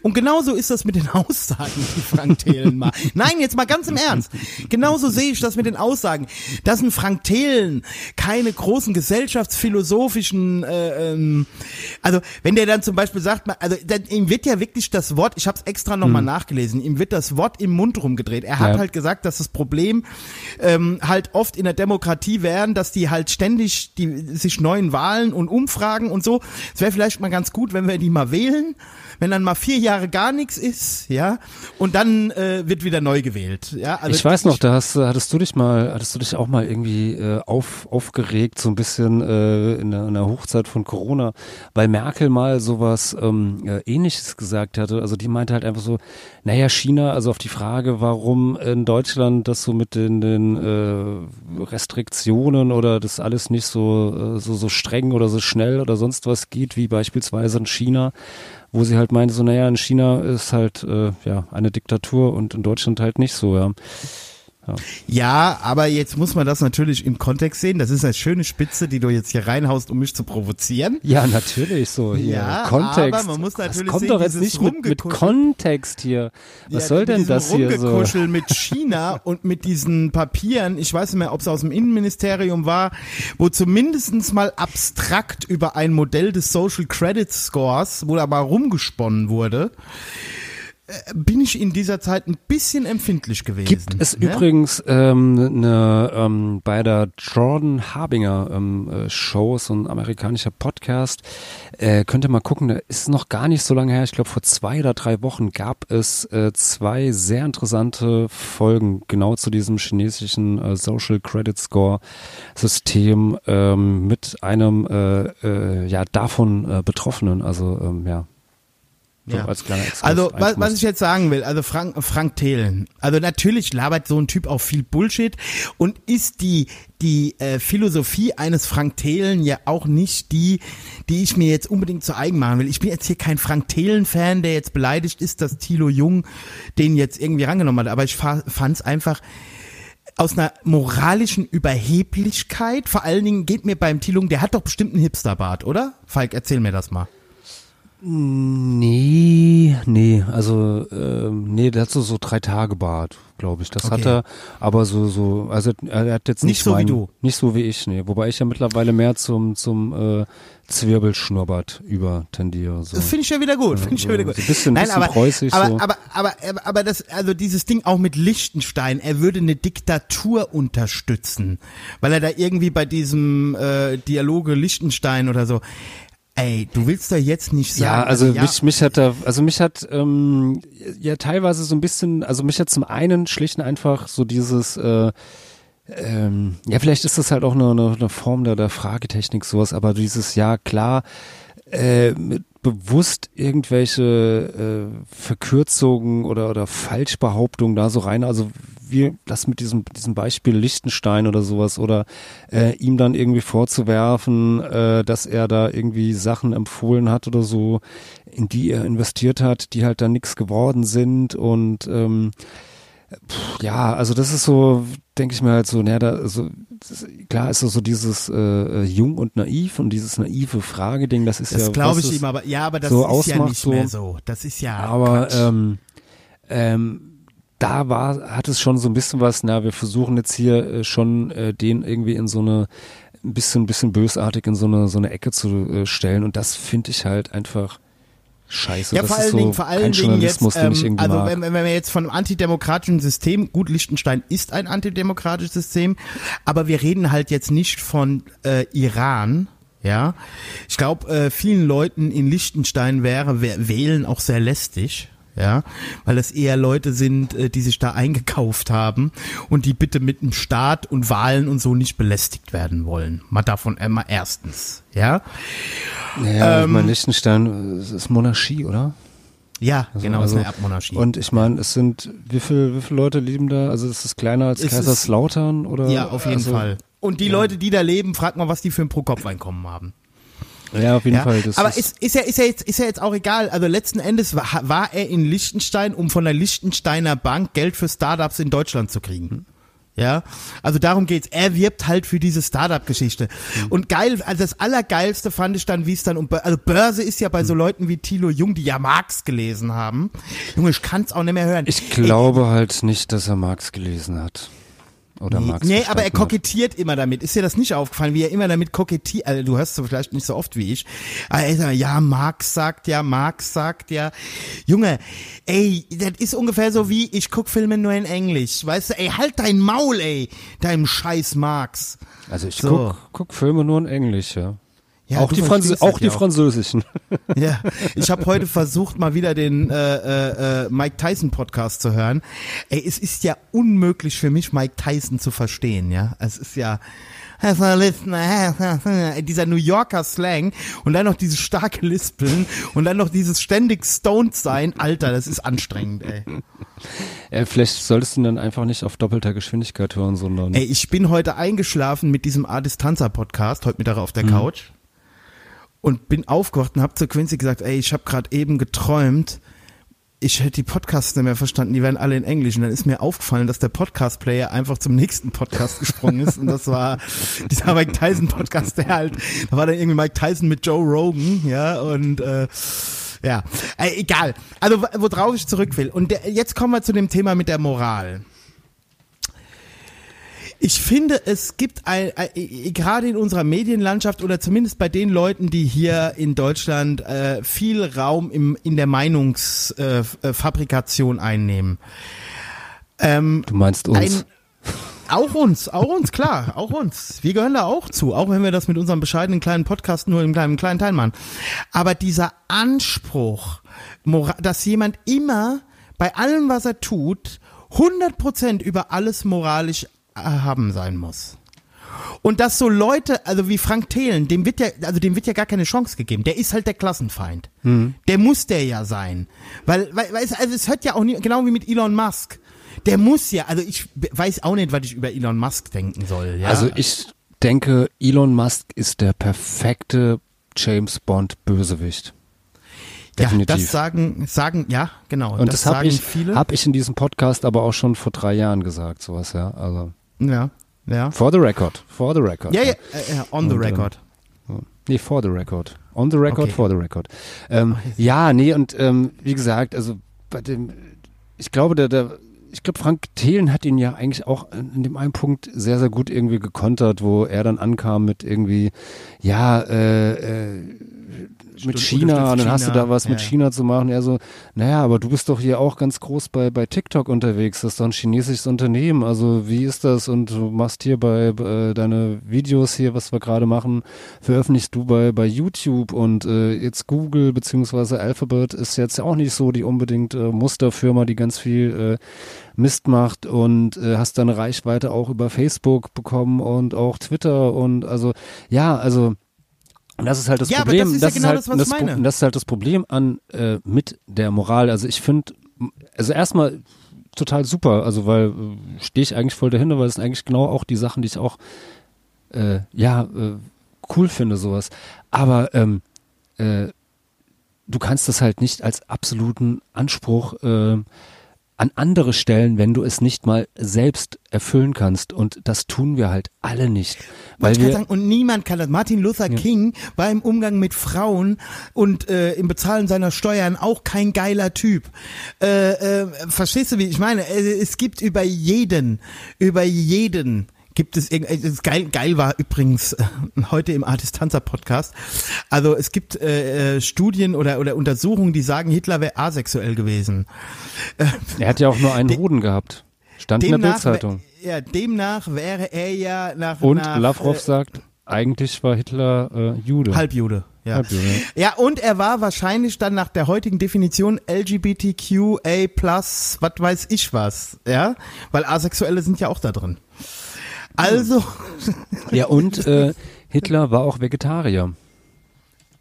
Und genauso ist das mit den Aussagen, die Frank Thelen macht. Nein, jetzt mal ganz im Ernst. Genauso sehe ich das mit den Aussagen. Dass ein Frank Thelen keine großen gesellschaftsphilosophischen, äh, ähm, also wenn der dann zum Beispiel sagt, also dann, ihm wird ja wirklich das Wort, ich habe es extra nochmal nachgelesen, ihm wird das Wort im Mund rumgedreht. Er hat Ja. halt gesagt, dass das Problem ähm, halt oft in der Demokratie wären, dass die halt ständig die sich neuen Wahlen und Umfragen und so. Es wäre vielleicht mal ganz gut, wenn wir die mal wählen, wenn dann mal vier Jahre gar nichts ist, ja, und dann äh, wird wieder neu gewählt. Ja, also ich weiß noch, da hast, hattest du dich mal, hattest du dich auch mal irgendwie äh, auf, aufgeregt, so ein bisschen äh, in, der, in der Hochzeit von Corona, weil Merkel mal sowas ähm, äh, ähnliches gesagt hatte. Also die meinte halt einfach so, naja, China, also auf die Frage, warum in Deutschland das so mit den, den äh, Restriktionen oder das alles nicht so, äh, so, so streng oder so schnell oder sonst was geht, wie beispielsweise in China, wo sie halt meinte, so, naja, in China ist halt äh, ja eine Diktatur und in Deutschland halt nicht so, ja. Ja, aber jetzt muss man das natürlich im Kontext sehen. Das ist eine schöne Spitze, die du jetzt hier reinhaust, um mich zu provozieren. Ja, natürlich so hier. Ja, Kontext. aber man muss das natürlich kommt sehen, doch jetzt nicht mit, mit Kontext hier. Was Ja, soll denn das hier so? Mit China und mit diesen Papieren, ich weiß nicht mehr, ob es aus dem Innenministerium war, wo zumindestens mal abstrakt über ein Modell des Social Credit Scores, wo da mal rumgesponnen wurde, bin ich in dieser Zeit ein bisschen empfindlich gewesen. Gibt es ne? übrigens ähm, eine ähm, bei der Jordan Harbinger ähm, äh, Show, so ein amerikanischer Podcast, äh, könnt ihr mal gucken, da ist noch gar nicht so lange her, ich glaube vor zwei oder drei Wochen gab es äh, zwei sehr interessante Folgen genau zu diesem chinesischen äh, Social Credit Score System ähm, mit einem äh, äh, ja davon äh, Betroffenen, also ähm, ja. So Ja. als kleiner Exkurs Also, was, was ich jetzt sagen will, also Frank, Frank Thelen. Also natürlich labert so ein Typ auch viel Bullshit und ist die, die äh, Philosophie eines Frank Thelen ja auch nicht die, die ich mir jetzt unbedingt zu eigen machen will. Ich bin jetzt hier kein Frank Thelen-Fan, der jetzt beleidigt ist, dass Thilo Jung den jetzt irgendwie rangenommen hat. Aber ich fand es einfach aus einer moralischen Überheblichkeit. Vor allen Dingen geht mir beim Thilo Jung, der hat doch bestimmt einen Hipsterbart, oder? Falk, erzähl mir das mal. Nee, nee, also ähm, nee, der hat so so drei Tage Bart, glaube ich. Das hat Okay. er, aber so so, also er hat jetzt Nicht nicht, so wie mein, du. nicht so wie ich, nee. Wobei ich ja mittlerweile mehr zum zum äh, Zwirbelschnurrbart über tendiere. So. Das finde ich ja wieder gut. Finde ich ja wieder gut. so ein bisschen- Nein, bisschen aber, preußisch aber, so. aber, aber, aber, aber das, also dieses Ding auch mit Liechtenstein, er würde eine Diktatur unterstützen, weil er da irgendwie bei diesem äh, Dialoge Liechtenstein oder so. Ey, du willst doch jetzt nicht sagen. Ja, also ja, mich, mich hat da, also mich hat ähm, ja teilweise so ein bisschen, also mich hat zum einen schlicht und einfach so dieses, äh, ähm, ja vielleicht ist das halt auch eine, eine, eine Form der, der Fragetechnik sowas, aber dieses ja klar, äh, mit bewusst irgendwelche äh, Verkürzungen oder oder Falschbehauptungen da so rein, also wie das mit diesem diesem Beispiel Liechtenstein oder sowas oder äh, ihm dann irgendwie vorzuwerfen, äh, dass er da irgendwie Sachen empfohlen hat oder so, in die er investiert hat, die halt dann nichts geworden sind und ähm, pff, ja, also das ist so, denke ich mir halt so, naja, da, also, das, klar ist das so dieses äh, äh, jung und naiv und dieses naive Frageding, das ist ja das glaube ich ihm, aber ja, aber das so ist ja ausmacht, nicht so. mehr so. Das ist ja. aber Quatsch. ähm, ähm, da war, hat es schon so ein bisschen was, na, wir versuchen jetzt hier äh, schon äh, den irgendwie in so eine ein bisschen, bisschen bösartig in so eine so eine Ecke zu äh, stellen und das finde ich halt einfach scheiße. Ja, vor allen so Dingen, vor allen Dingen jetzt, ähm, also wenn, wenn wir jetzt von einem antidemokratischen System, gut, Liechtenstein ist ein antidemokratisches System, aber wir reden halt jetzt nicht von äh, Iran, ja. Ich glaube, äh, vielen Leuten in Liechtenstein wäre wär, wählen auch sehr lästig. Ja, weil das eher Leute sind, äh, die sich da eingekauft haben und die bitte mit dem Staat und Wahlen und so nicht belästigt werden wollen. Mal davon äh, mal erstens, ja. ja, ich ähm, meine, Liechtenstein äh, es ist Monarchie, oder? Ja, genau, also, ist eine Erbmonarchie. Und ich meine, es sind, wie viel, wie viele Leute leben da? Also ist es kleiner als Es Kaiserslautern oder? Ja, auf jeden also, Fall. Und die Leute, die da leben, frag mal, was die für ein Pro-Kopf-Einkommen haben. Ja, auf jeden Ja? Fall. Aber ist, ist, ja, ist, ja jetzt, ist ja jetzt auch egal. Also letzten Endes war, war er in Liechtenstein, um von der Liechtensteiner Bank Geld für Startups in Deutschland zu kriegen. Ja, also darum geht's. Er wirbt halt für diese Startup-Geschichte. Und geil, also das Allergeilste fand ich dann, wie es dann um, also Börse ist ja bei so Leuten wie Thilo Jung, die ja Marx gelesen haben. Junge, ich kann's auch nicht mehr hören. Ich glaube halt nicht, dass er Marx gelesen hat. Oder Marx Nee, aber er verstanden hat. kokettiert immer damit. Ist dir das nicht aufgefallen, wie er immer damit kokettiert? Also du hörst es vielleicht nicht so oft wie ich. Aber er sagt, ja, Marx sagt ja, Marx sagt ja. Junge, ey, das ist ungefähr so wie, ich guck Filme nur in Englisch. Weißt du, ey, halt dein Maul, ey, deinem scheiß Marx. Also ich So. guck, guck Filme nur in Englisch, ja. Ja, auch die, Franz auch die ja auch. französischen. Ja, ich habe heute versucht, mal wieder den äh, äh, äh, Mike Tyson Podcast zu hören. Ey, es ist ja unmöglich für mich, Mike Tyson zu verstehen, ja. Es ist ja dieser New Yorker Slang und dann noch dieses starke Lispeln und dann noch dieses ständig stoned sein. Alter, das ist anstrengend, ey. äh, vielleicht solltest du ihn dann einfach nicht auf doppelter Geschwindigkeit hören, sondern Ey, ich bin heute eingeschlafen mit diesem A-Distanza Podcast, heute Mittag auf der Couch. Und bin aufgewacht und hab zu Quincy gesagt, ey, ich habe gerade eben geträumt, ich hätte die Podcasts nicht mehr verstanden, die werden alle in Englisch. Und dann ist mir aufgefallen, dass der Podcast-Player einfach zum nächsten Podcast gesprungen ist. Und das war dieser Mike Tyson-Podcast, der halt, da war dann irgendwie Mike Tyson mit Joe Rogan, ja, und äh, ja, äh, egal. Also worauf ich zurück will. Und der, jetzt kommen wir zu dem Thema mit der Moral. Ich finde, es gibt ein, ein, gerade in unserer Medienlandschaft oder zumindest bei den Leuten, die hier in Deutschland äh, viel Raum im, in der Meinungsfabrikation äh, einnehmen. Ähm, du meinst uns. ein, auch uns, auch uns, klar, auch uns. Wir gehören da auch zu, auch wenn wir das mit unserem bescheidenen kleinen Podcast nur im kleinen, kleinen Teil machen. Aber dieser Anspruch, dass jemand immer bei allem, was er tut, 100% über alles moralisch erhaben sein muss. Und dass so Leute, also wie Frank Thelen, dem wird ja, also dem wird ja gar keine Chance gegeben. Der ist halt der Klassenfeind. Der muss der ja sein. Weil, weil, weil es, also es hört ja auch nie, genau wie mit Elon Musk. Der muss ja, also ich weiß auch nicht, was ich über Elon Musk denken soll. Ja? Also ich denke, Elon Musk ist der perfekte James Bond Bösewicht. ja, Definitiv. das sagen, sagen, ja, genau. Und das, habe sagen ich, viele. hab ich in diesem Podcast aber auch schon vor drei Jahren gesagt, sowas, ja. Also ja, ja. for the record, for the record. Ja, ja, äh, ja, on the Und, ähm, record. Nee, for the record. On the record, Okay. for the record. Ähm, ja, nee, und ähm, wie gesagt, also bei dem, ich glaube, der, der, ich glaube, Frank Thelen hat ihn ja eigentlich auch in dem einen Punkt sehr, sehr gut irgendwie gekontert, wo er dann ankam mit irgendwie, ja, äh, äh, mit China, und dann hast du da was mit ja. China zu machen. Er so, naja, aber du bist doch hier auch ganz groß bei, bei TikTok unterwegs. Das ist doch ein chinesisches Unternehmen. Also wie ist das? Und du machst hier bei äh, deine Videos hier, was wir gerade machen, veröffentlichst du bei, bei YouTube und äh, jetzt Google beziehungsweise Alphabet ist jetzt auch nicht so die unbedingt äh, Musterfirma, die ganz viel äh, Mist macht und äh, hast deine Reichweite auch über Facebook bekommen und auch Twitter und also ja, also und das ist halt das Ja, aber Problem. das ist ja genau halt das, was ich meine. das ist halt das Problem an äh, mit der Moral. Also ich finde, also erstmal total super, also weil äh, stehe ich eigentlich voll dahinter, weil das sind eigentlich genau auch die Sachen, die ich auch äh, ja äh, cool finde, sowas. Aber ähm, äh, du kannst das halt nicht als absoluten Anspruch äh, an andere stellen, wenn du es nicht mal selbst erfüllen kannst. Und das tun wir halt alle nicht. Weil wir, sagen, und niemand kann das. Martin Luther King war im Umgang mit Frauen und äh, im Bezahlen seiner Steuern auch kein geiler Typ. Äh, äh, verstehst du, wie ich meine? Äh, Es gibt über jeden, über jeden gibt es irgend- äh, es geil geil war übrigens äh, heute im Artistanza Podcast. Also es gibt äh, äh, Studien oder oder Untersuchungen, die sagen, Hitler wäre asexuell gewesen. er hat ja auch nur einen Hoden gehabt. Stand in der Demnach, Bildzeitung. ja, demnach wäre er ja nach Und nach, Lavrov äh, sagt, eigentlich war Hitler äh, Jude. Halbjude. Ja. Halbjude, ja, und er war wahrscheinlich dann nach der heutigen Definition LGBTQA+, was weiß ich was, ja, weil Asexuelle sind ja auch da drin. Also, Ja, und äh, Hitler war auch Vegetarier.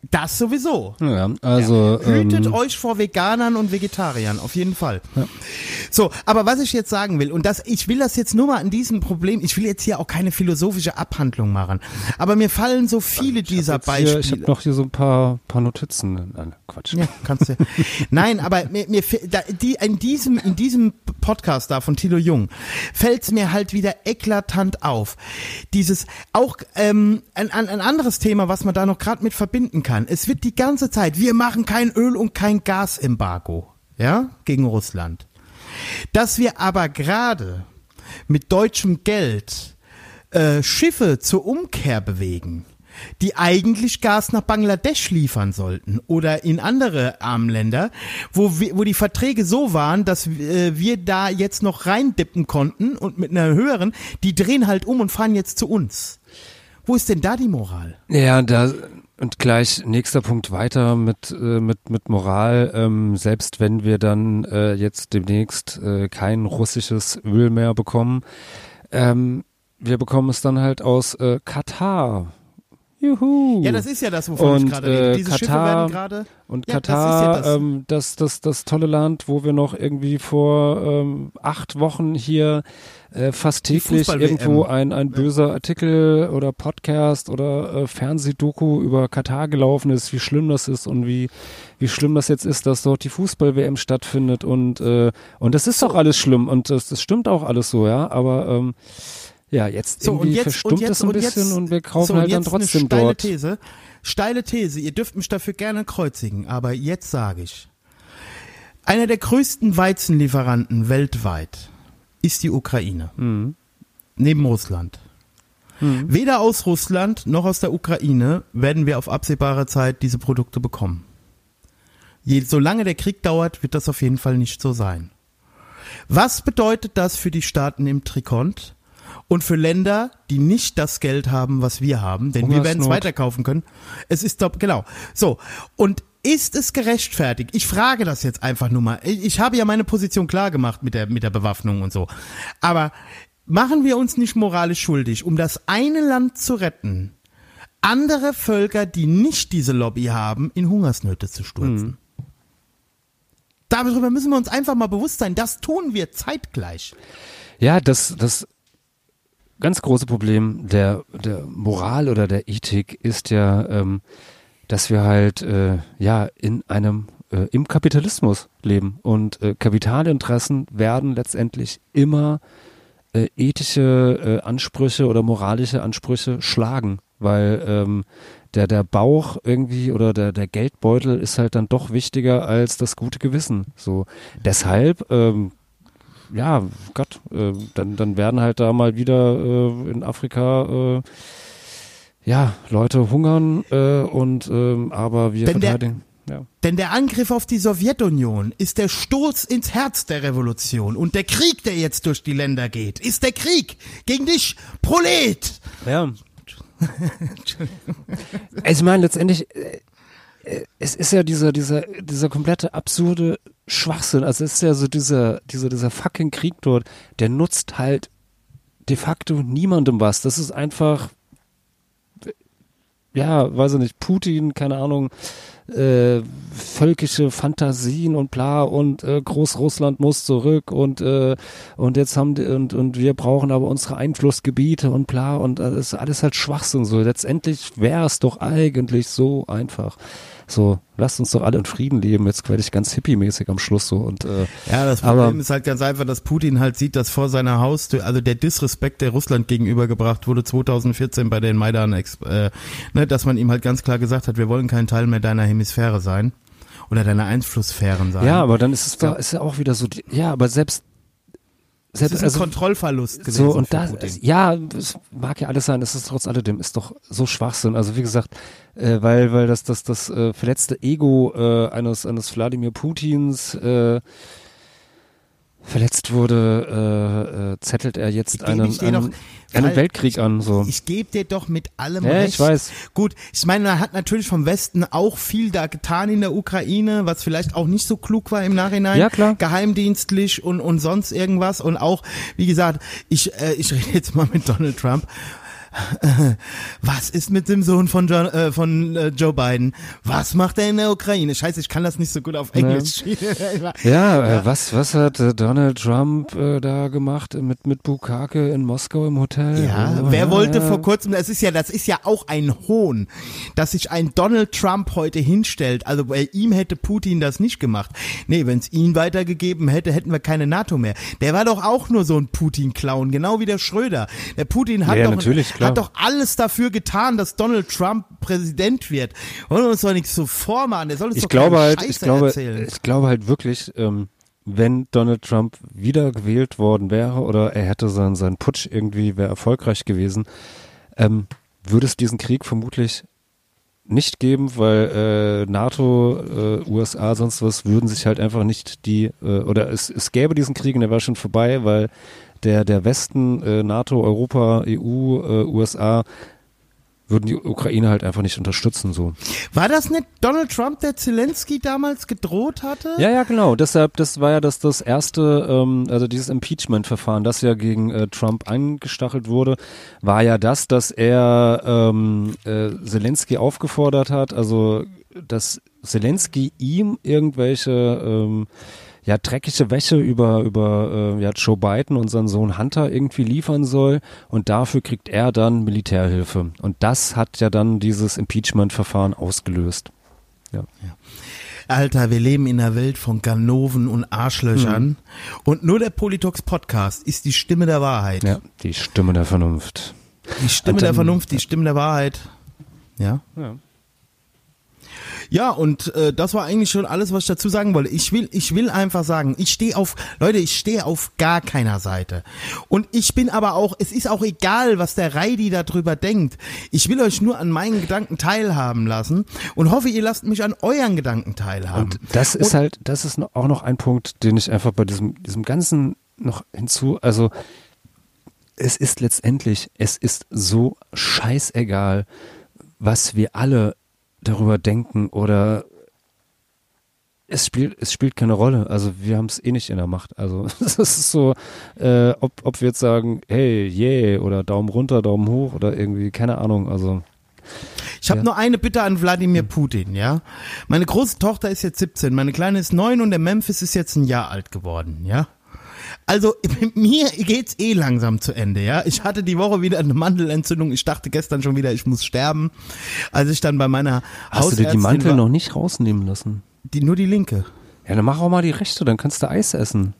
Das sowieso. Ja, also Hütet ähm, euch vor Veganern und Vegetariern, auf jeden Fall. So, aber was ich jetzt sagen will, und das, ich will das jetzt nur mal an diesem Problem, ich will jetzt hier auch keine philosophische Abhandlung machen, aber mir fallen so viele dieser jetzt hier, ich habe Beispiele. noch hier so ein paar, paar Notizen. Nein, Quatsch. Ja, kannst du. Nein, aber mir, mir da, die, in diesem in diesem Podcast da von Tilo Jung fällt's mir halt wieder eklatant auf. Dieses auch ähm, ein, ein, ein anderes Thema, was man da noch gerade mit verbinden kann. Es wird die ganze Zeit, wir machen kein Öl und kein Gasembargo, ja, gegen Russland. Dass wir aber gerade mit deutschem Geld äh, Schiffe zur Umkehr bewegen, die eigentlich Gas nach Bangladesch liefern sollten oder in andere Armenländer, wo, wir, wo die Verträge so waren, dass äh, wir da jetzt noch reindippen konnten und mit einer höheren, die drehen halt um und fahren jetzt zu uns. Wo ist denn da die Moral? Ja, da und gleich nächster Punkt weiter mit äh, mit mit Moral. Ähm, selbst wenn wir dann äh, jetzt demnächst äh, kein russisches Öl mehr bekommen, ähm, wir bekommen es dann halt aus äh, Katar. Juhu. Ja, das ist ja das, wovon ich Und, gerade rede. äh, Diese Schiffe Katar- werden gerade. Und Ja, das ist Katar, ja das. ähm, das, das, das tolle Land, wo wir noch irgendwie vor ähm, acht Wochen hier äh, fast täglich irgendwo ein, ein böser Artikel oder Podcast oder äh, Fernsehdoku über Katar gelaufen ist, wie schlimm das ist und wie, wie schlimm das jetzt ist, dass dort die Fußball-WM stattfindet und, äh, und das ist doch alles schlimm und das, das stimmt auch alles so, ja, aber ähm, ja, jetzt So, irgendwie jetzt, verstummt jetzt, es ein bisschen jetzt, und wir kaufen so, halt dann jetzt eine trotzdem steile dort. These. Steile These. Ihr dürft mich dafür gerne kreuzigen, aber jetzt sage ich. Einer der größten Weizenlieferanten weltweit ist die Ukraine. Mhm. Neben Russland. Weder aus Russland noch aus der Ukraine werden wir auf absehbare Zeit diese Produkte bekommen. Je, solange der Krieg dauert, wird das auf jeden Fall nicht so sein. Was bedeutet das für die Staaten im Trikont und für Länder, die nicht das Geld haben, was wir haben? Denn wir werden es weiterkaufen können. Es ist doch, genau. So. Und ist es gerechtfertigt? Ich frage das jetzt einfach nur mal. Ich, habe ja meine Position klar gemacht mit der, mit der Bewaffnung und so. Aber machen wir uns nicht moralisch schuldig, um das eine Land zu retten, andere Völker, die nicht diese Lobby haben, in Hungersnöte zu stürzen? Darüber müssen wir uns einfach mal bewusst sein. Das tun wir zeitgleich. Ja, das, das ganz große Problem der, der Moral oder der Ethik ist ja, ähm, dass wir halt äh, ja in einem äh, im Kapitalismus leben und äh, Kapitalinteressen werden letztendlich immer äh, ethische äh, Ansprüche oder moralische Ansprüche schlagen, weil ähm, der der Bauch irgendwie oder der der Geldbeutel ist halt dann doch wichtiger als das gute Gewissen. So deshalb ähm, ja, Gott, äh, dann, dann werden halt da mal wieder äh, in Afrika äh, ja, Leute hungern äh, und ähm, aber wir Denn der- verteidigen. Ja. Denn der Angriff auf die Sowjetunion ist der Stoß ins Herz der Revolution. Und der Krieg, der jetzt durch die Länder geht, ist der Krieg gegen dich, Prolet! ja. also ich meine, letztendlich, äh, äh, es ist ja dieser, dieser, dieser komplette absurde Schwachsinn. Also es ist ja so dieser, dieser, dieser fucking Krieg dort, der nutzt halt de facto niemandem was. Das ist einfach, ja, weiß ich nicht, Putin, keine Ahnung, äh, völkische Fantasien und bla und äh, Großrussland muss zurück und äh, und jetzt haben die, und und wir brauchen aber unsere Einflussgebiete und bla und das ist alles halt Schwachsinn so. Letztendlich wäre es doch eigentlich so einfach. So, lasst uns doch alle in Frieden leben. Jetzt werde ich ganz hippie-mäßig am Schluss so und äh, Ja, das Aber- Problem ist halt ganz einfach, dass Putin halt sieht, dass vor seiner Haustür, also der Disrespekt, der Russland gegenübergebracht wurde 2014 bei den Maidan, äh, ne, dass man ihm halt ganz klar gesagt hat, wir wollen kein Teil mehr deiner Hemisphäre sein oder deiner Einflusssphären sein. ja, aber dann ist es da ist ja auch wieder so, ja, aber selbst selbst ist ein also, Kontrollverlust gewesen So, und das, Putin. ja, es mag ja alles sein, es ist trotz alledem, ist doch so Schwachsinn. Also wie gesagt, äh, weil, weil das, das, das äh, verletzte Ego äh, eines, eines Wladimir Putins äh, verletzt wurde, äh, äh, zettelt er jetzt einen, einen, doch- einen Weltkrieg an. So. Ich gebe dir doch mit allem Ja, recht. ich weiß. Gut, ich meine, man hat natürlich vom Westen auch viel da getan in der Ukraine, was vielleicht auch nicht so klug war im Nachhinein. Ja, klar. Geheimdienstlich und, und sonst irgendwas. Und auch, wie gesagt, ich, äh, ich rede jetzt mal mit Donald Trump. was ist mit dem Sohn von, John, äh, von äh, Joe Biden? Was macht er in der Ukraine? Scheiße, ich kann das nicht so gut auf Englisch. Ja, Äh, was, was hat äh, Donald Trump äh, da gemacht mit, mit Bukake in Moskau im Hotel? Ja, Oh, wer ja, wollte ja. vor kurzem, das ist ja, das ist ja auch ein Hohn, dass sich ein Donald Trump heute hinstellt. Also bei ihm hätte Putin das nicht gemacht. Nee, wenn es ihn weitergegeben hätte, hätten wir keine NATO mehr. Der war doch auch nur so ein Putin-Clown, genau wie der Schröder. Der Putin hat, Ja, ja, doch, natürlich, klar. hat doch alles dafür getan, dass Donald Trump Präsident wird. Wollen wir uns doch nichts so vormachen. Der soll uns ich doch glaube halt, Scheiße ich glaube, erzählen. ich glaube halt wirklich, ähm, wenn Donald Trump wieder gewählt worden wäre oder er hätte sein, sein Putsch irgendwie wäre erfolgreich gewesen, ähm, würde es diesen Krieg vermutlich nicht geben, weil äh, NATO, äh, USA, sonst was würden sich halt einfach nicht die äh, oder es, es gäbe diesen Krieg und der wäre schon vorbei, weil der der Westen, äh, NATO, Europa, EU, äh, USA würden die Ukraine halt einfach nicht unterstützen so. War das nicht Donald Trump, der Zelensky damals gedroht hatte? Ja, ja, genau. Deshalb, das war ja das, das erste, ähm, also dieses Impeachment-Verfahren, das ja gegen äh, Trump angestachelt wurde, war ja das, dass er ähm, äh, Zelensky aufgefordert hat, also dass Zelensky ihm irgendwelche ähm, ja dreckige Wäsche über über äh, ja, Joe Biden und seinen Sohn Hunter irgendwie liefern soll und dafür kriegt er dann Militärhilfe und das hat ja dann dieses Impeachment-Verfahren ausgelöst. Ja. Alter, wir leben in einer Welt von Ganoven und Arschlöchern. Und nur der Politox Podcast ist die Stimme der Wahrheit. Ja, die Stimme der Vernunft. Die Stimme Und der dann- Vernunft, die Stimme der Wahrheit. Ja. Ja. Ja, und äh, das war eigentlich schon alles, was ich dazu sagen wollte. Ich will, ich will einfach sagen, ich stehe auf, Leute, ich stehe auf gar keiner Seite. Und ich bin aber auch, es ist auch egal, was der Reidi darüber denkt. Ich will euch nur an meinen Gedanken teilhaben lassen und hoffe, ihr lasst mich an euren Gedanken teilhaben. Und das ist halt, das ist auch noch ein Punkt, den ich einfach bei diesem, diesem Ganzen noch hinzu, also es ist letztendlich, es ist so scheißegal, was wir alle darüber denken oder es spielt, es spielt keine Rolle. Also wir haben es eh nicht in der Macht. Also es ist so, äh, ob, ob wir jetzt sagen, hey, yeah, oder Daumen runter, Daumen hoch oder irgendwie, keine Ahnung. Also Ich habe Ja. nur eine Bitte an Wladimir Putin, ja. Meine große Tochter ist jetzt 17, meine kleine ist 9 und der Memphis ist jetzt ein Jahr alt geworden, ja. Also mir geht's eh langsam zu Ende, ja. Ich hatte die Woche wieder eine Mandelentzündung. Ich dachte gestern schon wieder, ich muss sterben. Als ich dann bei meiner hast du dir die Hausärztin Mantel war, noch nicht rausnehmen lassen? die, nur die linke. Ja, dann mach auch mal die rechte, dann kannst du Eis essen.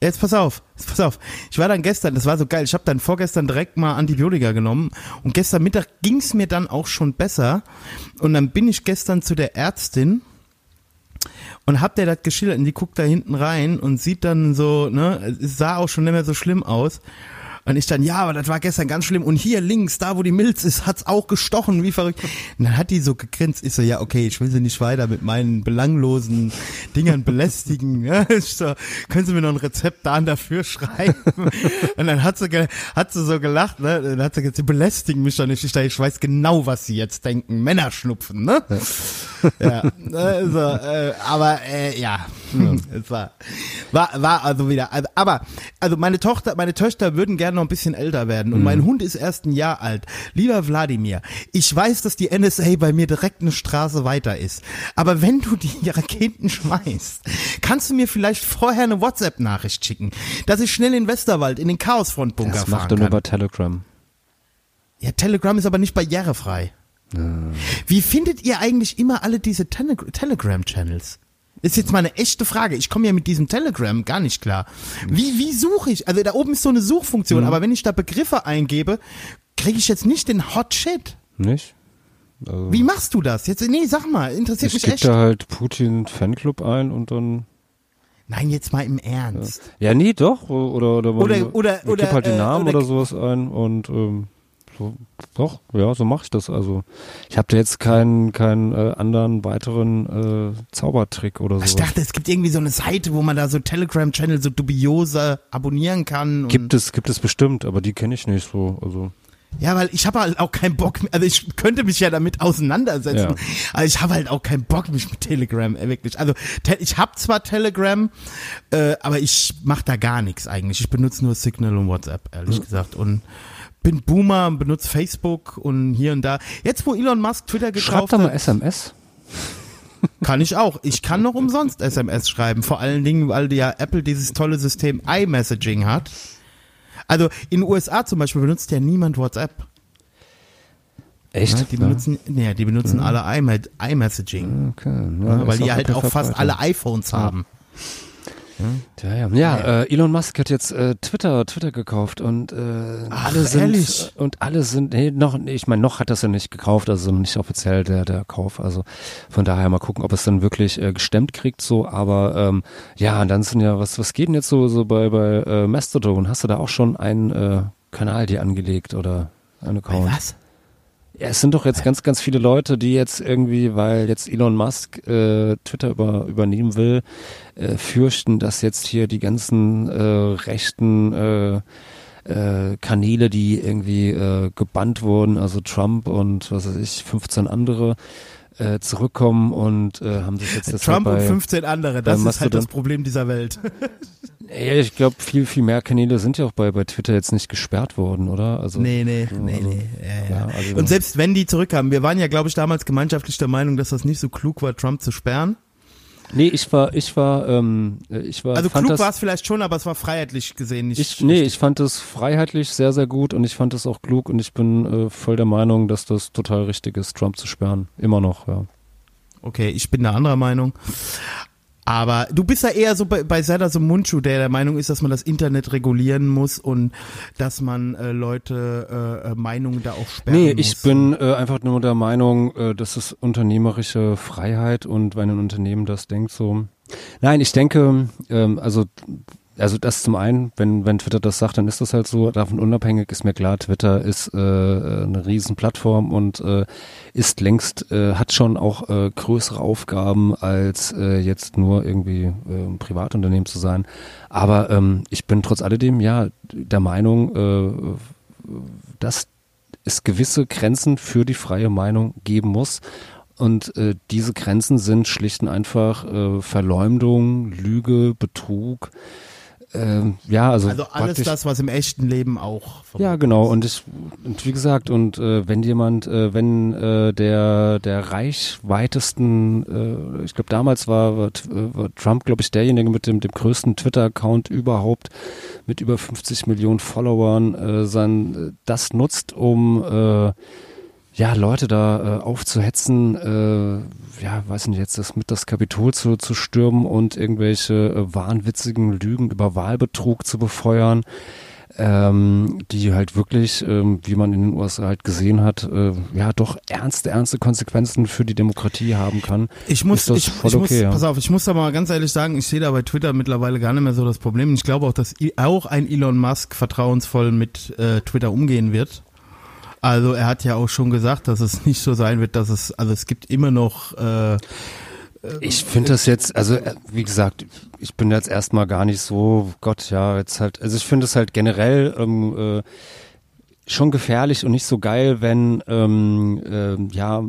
Jetzt pass auf, jetzt pass auf. Ich war dann gestern, das war so geil, ich habe dann vorgestern direkt mal Antibiotika genommen und gestern Mittag ging's mir dann auch schon besser und dann bin ich gestern zu der Ärztin und hab der das geschildert und die guckt da hinten rein und sieht dann so, ne, es sah auch schon nicht mehr so schlimm aus. Und ich dann, ja, aber das war gestern ganz schlimm. Und hier links, da wo die Milz ist, hat's auch gestochen, wie verrückt. Und dann hat die so gegrinst. Ich so, ja, okay, ich will sie nicht weiter mit meinen belanglosen Dingern belästigen. Ja, ich so, können Sie mir noch ein Rezept da und dafür schreiben? Und dann hat sie, hat sie so gelacht, ne? Dann hat sie gesagt, sie belästigen mich doch nicht. Ich, dachte, ich weiß genau, was sie jetzt denken. Männerschnupfen, ne? ja, also, äh, aber äh, ja, es war, war, war also wieder, also, aber, also meine Tochter, meine Töchter würden gerne noch ein bisschen älter werden und mein Hund ist erst ein Jahr alt. Lieber Wladimir, ich weiß, dass die NSA bei mir direkt eine Straße weiter ist, aber wenn du die Raketen schmeißt, kannst du mir vielleicht vorher eine WhatsApp-Nachricht schicken, dass ich schnell in Westerwald in den Chaosfrontbunker Das macht er nur bei Telegram. Ja, Telegram ist aber nicht barrierefrei. Wie findet ihr eigentlich immer alle diese Tele Telegram-Channels? Ist jetzt mal eine echte Frage. Ich komme ja mit diesem Telegram gar nicht klar. Wie, wie suche ich? Also da oben ist so eine Suchfunktion, Mhm. aber wenn ich da Begriffe eingebe, kriege ich jetzt nicht den Hot Shit. Nicht? Also, Wie machst du das? Jetzt, nee, sag mal, interessiert ich mich gebe echt. da halt Putin Fanclub ein und dann. Nein, jetzt mal im Ernst. Ja, nee, doch. Oder, oder, man- Oder- oder- ich oder, gebe halt den äh, Namen oder- oder, sowas ein und ähm, so, doch, ja, so mache ich das. Also ich habe da jetzt keinen keinen äh, anderen weiteren äh, Zaubertrick oder Ich so. dachte, es gibt irgendwie so eine Seite, wo man da so Telegram-Channel so dubiose abonnieren kann. Gibt es, gibt es bestimmt, aber die kenne ich nicht so. Also Ja, weil ich habe halt auch keinen Bock, also ich könnte mich ja damit auseinandersetzen, Ja. aber ich habe halt auch keinen Bock, mich mit Telegram, äh, wirklich. Also ich habe zwar Telegram, äh, aber ich mache da gar nichts eigentlich. Ich benutze nur Signal und WhatsApp, ehrlich gesagt. Und bin Boomer, benutze Facebook und hier und da. Jetzt, wo Elon Musk Twitter Schreib gekauft doch mal SMS. kann ich auch. Ich kann noch umsonst SMS schreiben. Vor allen Dingen, weil ja Apple dieses tolle System iMessaging hat. Also in den USA zum Beispiel benutzt ja niemand WhatsApp. Echt? Ne? Die benutzen, nee, die benutzen alle iMe- iMessaging. Okay. Ja, weil die halt auch fast alle iPhones haben. Ja, ja. ja äh, Elon Musk hat jetzt äh, Twitter, Twitter gekauft und äh, alle sind ehrlich? und alle sind nee, noch nee, ich meine noch hat das ja nicht gekauft, also nicht offiziell der der Kauf, also von daher mal gucken, ob es dann wirklich äh, gestemmt kriegt so, aber ähm, ja, und dann sind ja was was geht denn jetzt so so bei bei äh, Mastodon, hast du da auch schon einen äh, Kanal dir angelegt oder einen Account? Was? Ja, es sind doch jetzt ganz, ganz viele Leute, die jetzt irgendwie, weil jetzt Elon Musk äh, Twitter über, übernehmen will, äh, fürchten, dass jetzt hier die ganzen äh, rechten äh, äh, Kanäle, die irgendwie äh, gebannt wurden, also Trump und was weiß ich, 15 andere, äh, zurückkommen und äh, haben sich jetzt deshalb Trump bei, und 15 andere, das ist halt das Problem dieser Welt. Ja, ich glaube, viel, viel mehr Kanäle sind ja auch bei, bei Twitter jetzt nicht gesperrt worden, oder? Also, Nee, nee, so, nee, also, nee. Ja, ja. ja, also- Und selbst wenn die zurückkamen, wir waren ja, glaube ich, damals gemeinschaftlich der Meinung, dass das nicht so klug war, Trump zu sperren. Nee, ich war, ich war, ähm, ich war, Also klug war es vielleicht schon, aber es war freiheitlich gesehen nicht. Ich, nee, ich fand es freiheitlich sehr, sehr gut und ich fand es auch klug und ich bin äh, voll der Meinung, dass das total richtig ist, Trump zu sperren. Immer noch, ja. Okay, ich bin da anderer Meinung. Aber du bist ja eher so bei, bei Serdar so Mundschuh, der der Meinung ist, dass man das Internet regulieren muss und dass man äh, Leute äh, äh, Meinungen da auch sperren Nee, muss. ich bin äh, einfach nur der Meinung, äh, das ist unternehmerische Freiheit und wenn ein Unternehmen das denkt so. Nein, ich denke, ähm, also also das zum einen, wenn, wenn Twitter das sagt, dann ist das halt so. Davon unabhängig ist mir klar, Twitter ist äh, eine riesen Plattform und äh, ist längst, äh, hat schon auch äh, größere Aufgaben, als äh, jetzt nur irgendwie äh, ein Privatunternehmen zu sein. Aber ähm, ich bin trotz alledem ja der Meinung, äh, dass es gewisse Grenzen für die freie Meinung geben muss. Und äh, diese Grenzen sind schlicht und einfach äh, Verleumdung, Lüge, Betrug. Ähm, ja, also, also alles das, was im echten Leben auch. ja, genau. Und ich, und wie gesagt, und äh, wenn jemand, äh, wenn äh, der der reichweitesten, äh, ich glaube damals war, war, äh, war Trump, glaube ich, derjenige mit dem dem größten Twitter-Account überhaupt, mit über 50 Millionen Followern, äh, sein äh, das nutzt, um äh, ja, Leute da äh, aufzuhetzen, äh, ja, weiß nicht, jetzt das mit das Kapitol zu, zu stürmen und irgendwelche äh, wahnwitzigen Lügen über Wahlbetrug zu befeuern, ähm, die halt wirklich, ähm, wie man in den USA halt gesehen hat, äh, ja, doch ernste, ernste Konsequenzen für die Demokratie haben kann. Ich muss, ich, ich muss, okay, ja. pass auf, ich muss da mal ganz ehrlich sagen, ich sehe da bei Twitter mittlerweile gar nicht mehr so das Problem. Ich glaube auch, dass auch ein Elon Musk vertrauensvoll mit äh, Twitter umgehen wird. Also er hat ja auch schon gesagt, dass es nicht so sein wird, dass es, also es gibt immer noch äh, Ich finde das jetzt, also äh, wie gesagt, ich bin jetzt erstmal gar nicht so, Gott, ja, jetzt halt, also ich finde es halt generell ähm, äh, schon gefährlich und nicht so geil, wenn ähm, ähm, ja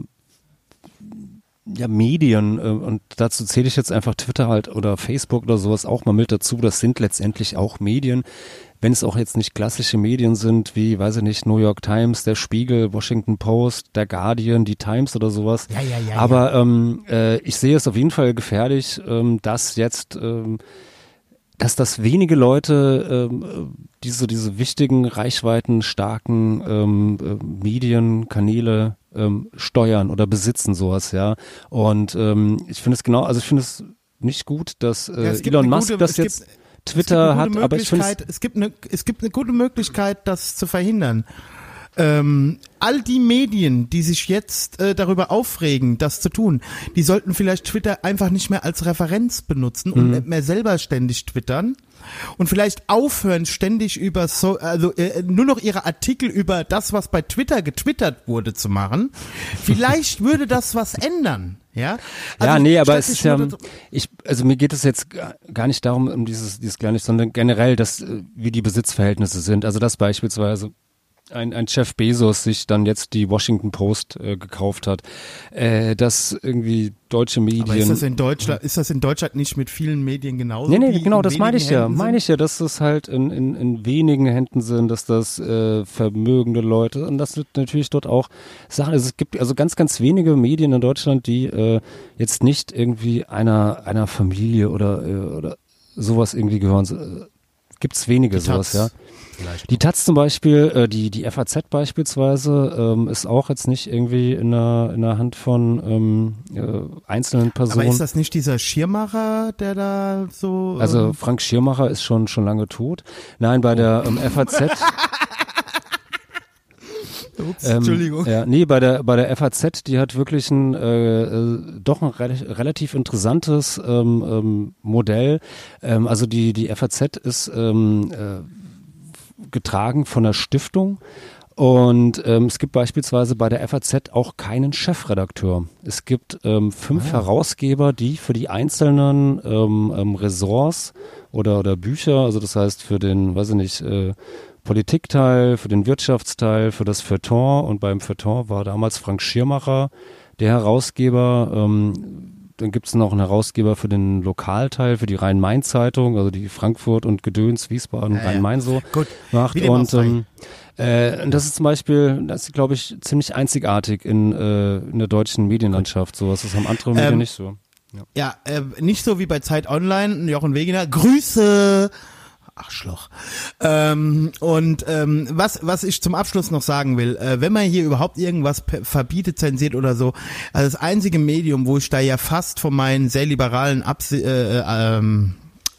ja, Medien, äh, und dazu zähle ich jetzt einfach Twitter halt oder Facebook oder sowas auch mal mit dazu, das sind letztendlich auch Medien, wenn es auch jetzt nicht klassische Medien sind, wie, weiß ich nicht, New York Times, der Spiegel, Washington Post, der Guardian, die Times oder sowas. Ja, ja, ja, Aber ähm, äh, ich sehe es auf jeden Fall gefährlich, ähm, dass jetzt ähm, dass das wenige Leute ähm, äh, diese diese wichtigen Reichweiten starken ähm, äh, Medienkanäle ähm, steuern oder besitzen sowas ja und ähm, ich finde es genau also ich finde es nicht gut dass äh, Elon Musk gute- das es gibt- jetzt Twitter es hat gibt eine gute aber ich finde es Möglichkeit- es gibt eine es gibt eine gute Möglichkeit, das zu verhindern. Ähm, all die Medien, die sich jetzt äh, darüber aufregen, das zu tun, die sollten vielleicht Twitter einfach nicht mehr als Referenz benutzen Mhm. und nicht mehr selber ständig twittern und vielleicht aufhören ständig über so also äh, nur noch ihre Artikel über das, was bei Twitter getwittert wurde, zu machen. Vielleicht würde das was ändern, ja? Also ja, nee, aber es ist ja, ich, also mir geht es jetzt ga- gar nicht darum, um dieses, dieses gar nicht, sondern generell, dass, äh, wie die Besitzverhältnisse sind. Also das beispielsweise, ein, ein Jeff Bezos sich dann jetzt die Washington Post äh, gekauft hat, äh, dass irgendwie deutsche Medien. Aber ist das in Deutschland, ist das in Deutschland nicht mit vielen Medien genauso? Nee, nee, genau, das meine ich ja. Händen Meine ich ja, dass das halt in, in, in wenigen Händen sind, dass das äh, vermögende Leute und das sind natürlich dort auch Sachen. Also es gibt also ganz, ganz wenige Medien in Deutschland, die äh, jetzt nicht irgendwie einer einer Familie oder äh, oder sowas irgendwie gehören. Äh, Gibt's wenige sowas, ja. Vielleicht. Die Taz zum Beispiel, äh, die, die FAZ beispielsweise, ähm, ist auch jetzt nicht irgendwie in der, in der Hand von ähm, äh, einzelnen Personen. Aber ist das nicht dieser Schirmacher, der da so. Also ähm, Frank Schirmacher ist schon schon lange tot. Nein, bei der ähm, FAZ. ups, ähm, Entschuldigung. Ja, nee, bei der bei der FAZ, die hat wirklich ein äh, äh, doch ein re relativ interessantes ähm, ähm, Modell. Ähm, also die die FAZ ist ähm, äh, getragen von der Stiftung. Und ähm, es gibt beispielsweise bei der FAZ auch keinen Chefredakteur. Es gibt ähm, fünf Herausgeber, die für die einzelnen ähm, ähm, Ressorts oder, oder Bücher, also das heißt für den, weiß ich nicht, äh, Politikteil, für den Wirtschaftsteil, für das Feuilleton und beim Feuilleton war damals Frank Schirmacher der Herausgeber. Ähm, dann gibt es noch einen Herausgeber für den Lokalteil, für die Rhein-Main-Zeitung, also die Frankfurt und Gedöns, Wiesbaden, Ja, ja. Rhein-Main so Gut, macht. Und ähm, äh, und das ist zum Beispiel, das ist glaube ich ziemlich einzigartig in, äh, in der deutschen Medienlandschaft. Sowas das haben andere Medien Ähm, nicht so. Ja, äh, nicht so wie bei Zeit Online, Jochen Wegener. Grüße! Arschloch. Ähm, und ähm, was, was ich zum Abschluss noch sagen will, äh, wenn man hier überhaupt irgendwas verbietet, zensiert oder so, also das einzige Medium, wo ich da ja fast von meinen sehr liberalen Absi äh, äh, ähm,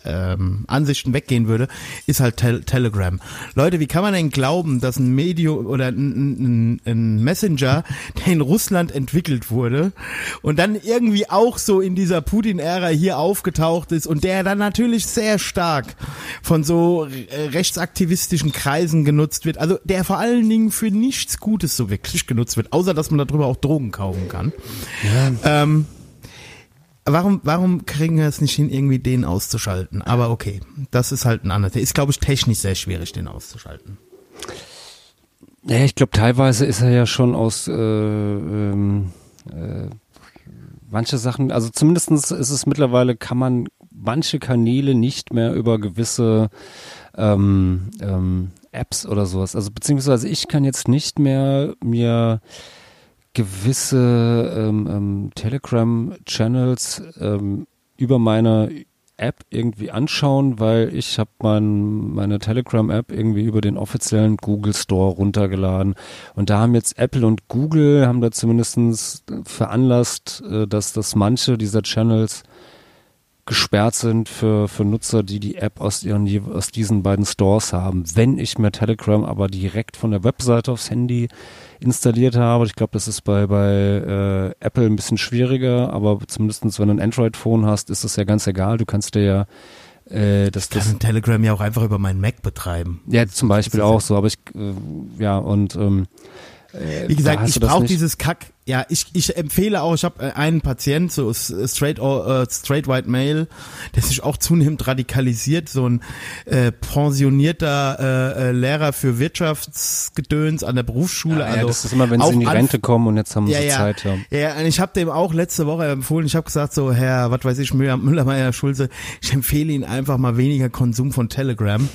ähm, Ansichten weggehen würde, ist halt Tel Telegram. Leute, wie kann man denn glauben, dass ein Medium oder ein, ein, ein Messenger, der in Russland entwickelt wurde und dann irgendwie auch so in dieser Putin-Ära hier aufgetaucht ist und der dann natürlich sehr stark von so rechtsaktivistischen Kreisen genutzt wird, also der vor allen Dingen für nichts Gutes so wirklich genutzt wird, außer dass man darüber auch Drogen kaufen kann. Ähm, Warum, warum kriegen wir es nicht hin, irgendwie den auszuschalten? Aber okay, das ist halt ein anderes. Ist, glaube ich, technisch sehr schwierig, den auszuschalten. Ja, ich glaube, teilweise ist er ja schon aus äh, ähm, äh, manche Sachen, also zumindestens ist es mittlerweile, kann man manche Kanäle nicht mehr über gewisse ähm, ähm, Apps oder sowas, also beziehungsweise ich kann jetzt nicht mehr mir gewisse ähm, ähm, Telegram-Channels ähm, über meine App irgendwie anschauen, weil ich habe mein, meine Telegram-App irgendwie über den offiziellen Google Store runtergeladen. Und da haben jetzt Apple und Google haben da zumindestens veranlasst, äh, dass, dass manche dieser Channels gesperrt sind für, für Nutzer, die die App aus, ihren, aus diesen beiden Stores haben. Wenn ich mir Telegram aber direkt von der Webseite aufs Handy installiert habe, ich glaube, das ist bei, bei äh, Apple ein bisschen schwieriger, aber zumindestens wenn du ein Android-Phone hast, ist das ja ganz egal. Du kannst dir ja äh, das, Ich kann das Telegram ja auch einfach über meinen Mac betreiben. ja zum Beispiel auch so, aber ich äh, ja und ähm, Wie da gesagt, ich brauche dieses Kack. Ja, ich, ich empfehle auch, ich habe einen Patient, so s- straight, äh, straight white male, der sich auch zunehmend radikalisiert, so ein äh, pensionierter äh, äh, Lehrer für Wirtschaftsgedöns an der Berufsschule. ja, also ja, das ist immer, wenn sie in die Rente kommen und jetzt haben ja, sie ja. Zeit. Ja. Ja, und ich habe dem auch letzte Woche empfohlen, ich habe gesagt so, Herr, was weiß ich, Müller, Müllermeier, Schulze, ich empfehle Ihnen einfach mal weniger Konsum von Telegram.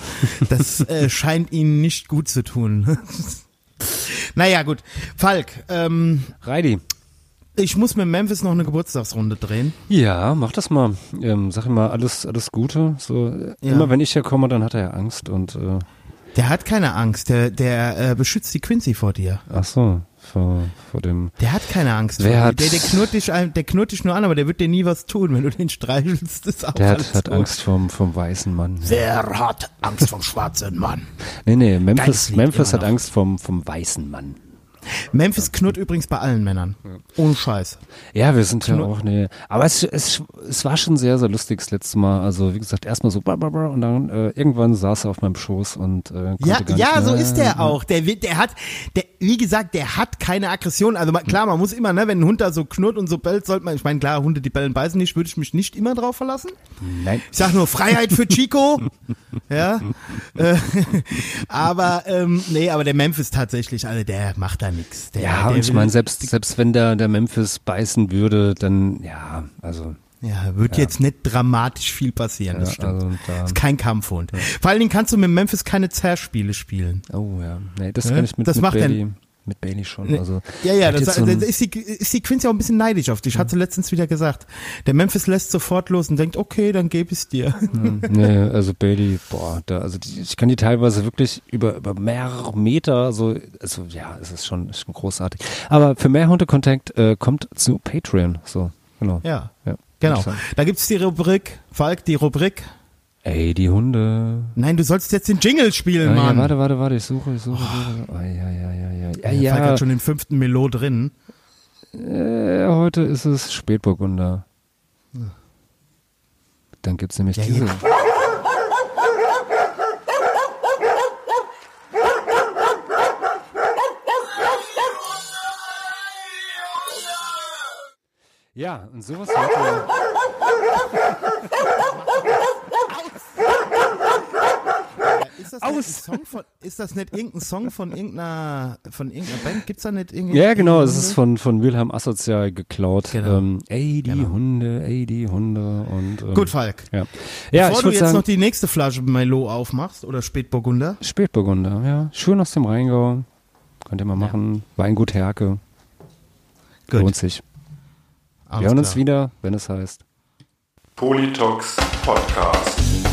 Das äh, scheint Ihnen nicht gut zu tun. naja, gut. Falk, ähm, Reidi. ich muss mit Memphis noch eine Geburtstagsrunde drehen. Ja, mach das mal. Ähm, sag ihm mal alles, alles Gute. So, äh, Ja. Immer wenn ich hier komme, dann hat er ja Angst und äh, Der hat keine Angst, der, der äh, beschützt die Quincy vor dir. ach so, vor, vor dem. Der hat keine Angst Wer vor hat-. Der, der, knurrt dich, der knurrt dich nur an, aber der wird dir nie was tun, wenn du den streichelst. Ist auch Der hat, hat. Angst vom, vom weißen Mann. Wer hat Angst vom schwarzen Mann? Nee, nee, Memphis, Memphis hat. Angst vom, vom weißen Mann. Memphis knurrt übrigens bei allen Männern. Ohne Scheiß. Ja, wir sind ja auch, nee. Aber es, es, es war schon sehr, sehr lustig das letzte Mal. Also, wie gesagt, erstmal so, bla, bla, bla, und dann äh, irgendwann saß er auf meinem Schoß und äh, konnte Ja, ja, so ist der auch. Der, der hat, der, wie gesagt, der hat keine Aggression. Also klar, man muss immer, ne, wenn ein Hund da so knurrt und so bellt, sollte man, ich meine, klar, Hunde, die bellen, beißen nicht, würde ich mich nicht immer drauf verlassen. Nein. Ich sag nur Freiheit für Chico. ja. Äh, aber, ähm, nee, aber der Memphis tatsächlich, also der macht da nichts. Ja, der und ich meine, selbst, selbst wenn der, der Memphis beißen würde, dann, ja, also, Ja, wird jetzt nicht dramatisch viel passieren, das Ja, stimmt. also da- ist kein Kampfhund. Vor allen Dingen kannst du mit Memphis keine Zerspiele spielen. oh ja, nee, das Ja, kann ich mit, das mit macht Bailey, mit Bailey schon, also. Ja, ja, das, so ist, die, ist die Quincy auch ein bisschen neidisch auf dich. Hat sie letztens wieder gesagt. Der Memphis lässt sofort los und denkt, okay, dann gebe ich es dir. nee, also Bailey, boah, da, also die, ich kann die teilweise wirklich über, über mehrere Meter, so, also ja, es ist schon, schon großartig. Aber für mehr Hunde-Contact äh, kommt zu Patreon, so, genau. Ja, ja genau. Da gibt's die Rubrik, Falk, die Rubrik. Ey, die Hunde. Nein, du sollst jetzt den Jingle spielen, Ah, ja, Mann. warte, warte, warte, ich suche, ich suche, suche. Ah, ja, ja, ja, ja. Ja, ja, hat schon den fünften Melo drin. äh, heute ist es Spätburgunder. Dann gibt's nämlich Ja, diese. hier. Ja, und sowas heute. Das, Aus. Nicht ein Song von, ist das nicht irgendein Song von irgendeiner, von irgendeiner Band? Gibt's da nicht irgendwie? Ja, genau, es ist von, von Wilhelm Assozial geklaut. Genau. Ähm, ey, die Hunde, ey, die Hunde und. Ähm, Gut, Falk. Ja, ja Bevor ich du jetzt sagen, noch die nächste Flasche Melo aufmachst oder Spätburgunder. Spätburgunder, ja. Schön aus dem Rheingau. Könnt ihr mal machen. Weingut Herke. Gut. Lohnt sich. Alles Wir hören uns klar. wieder, wenn es heißt. Politox Podcast.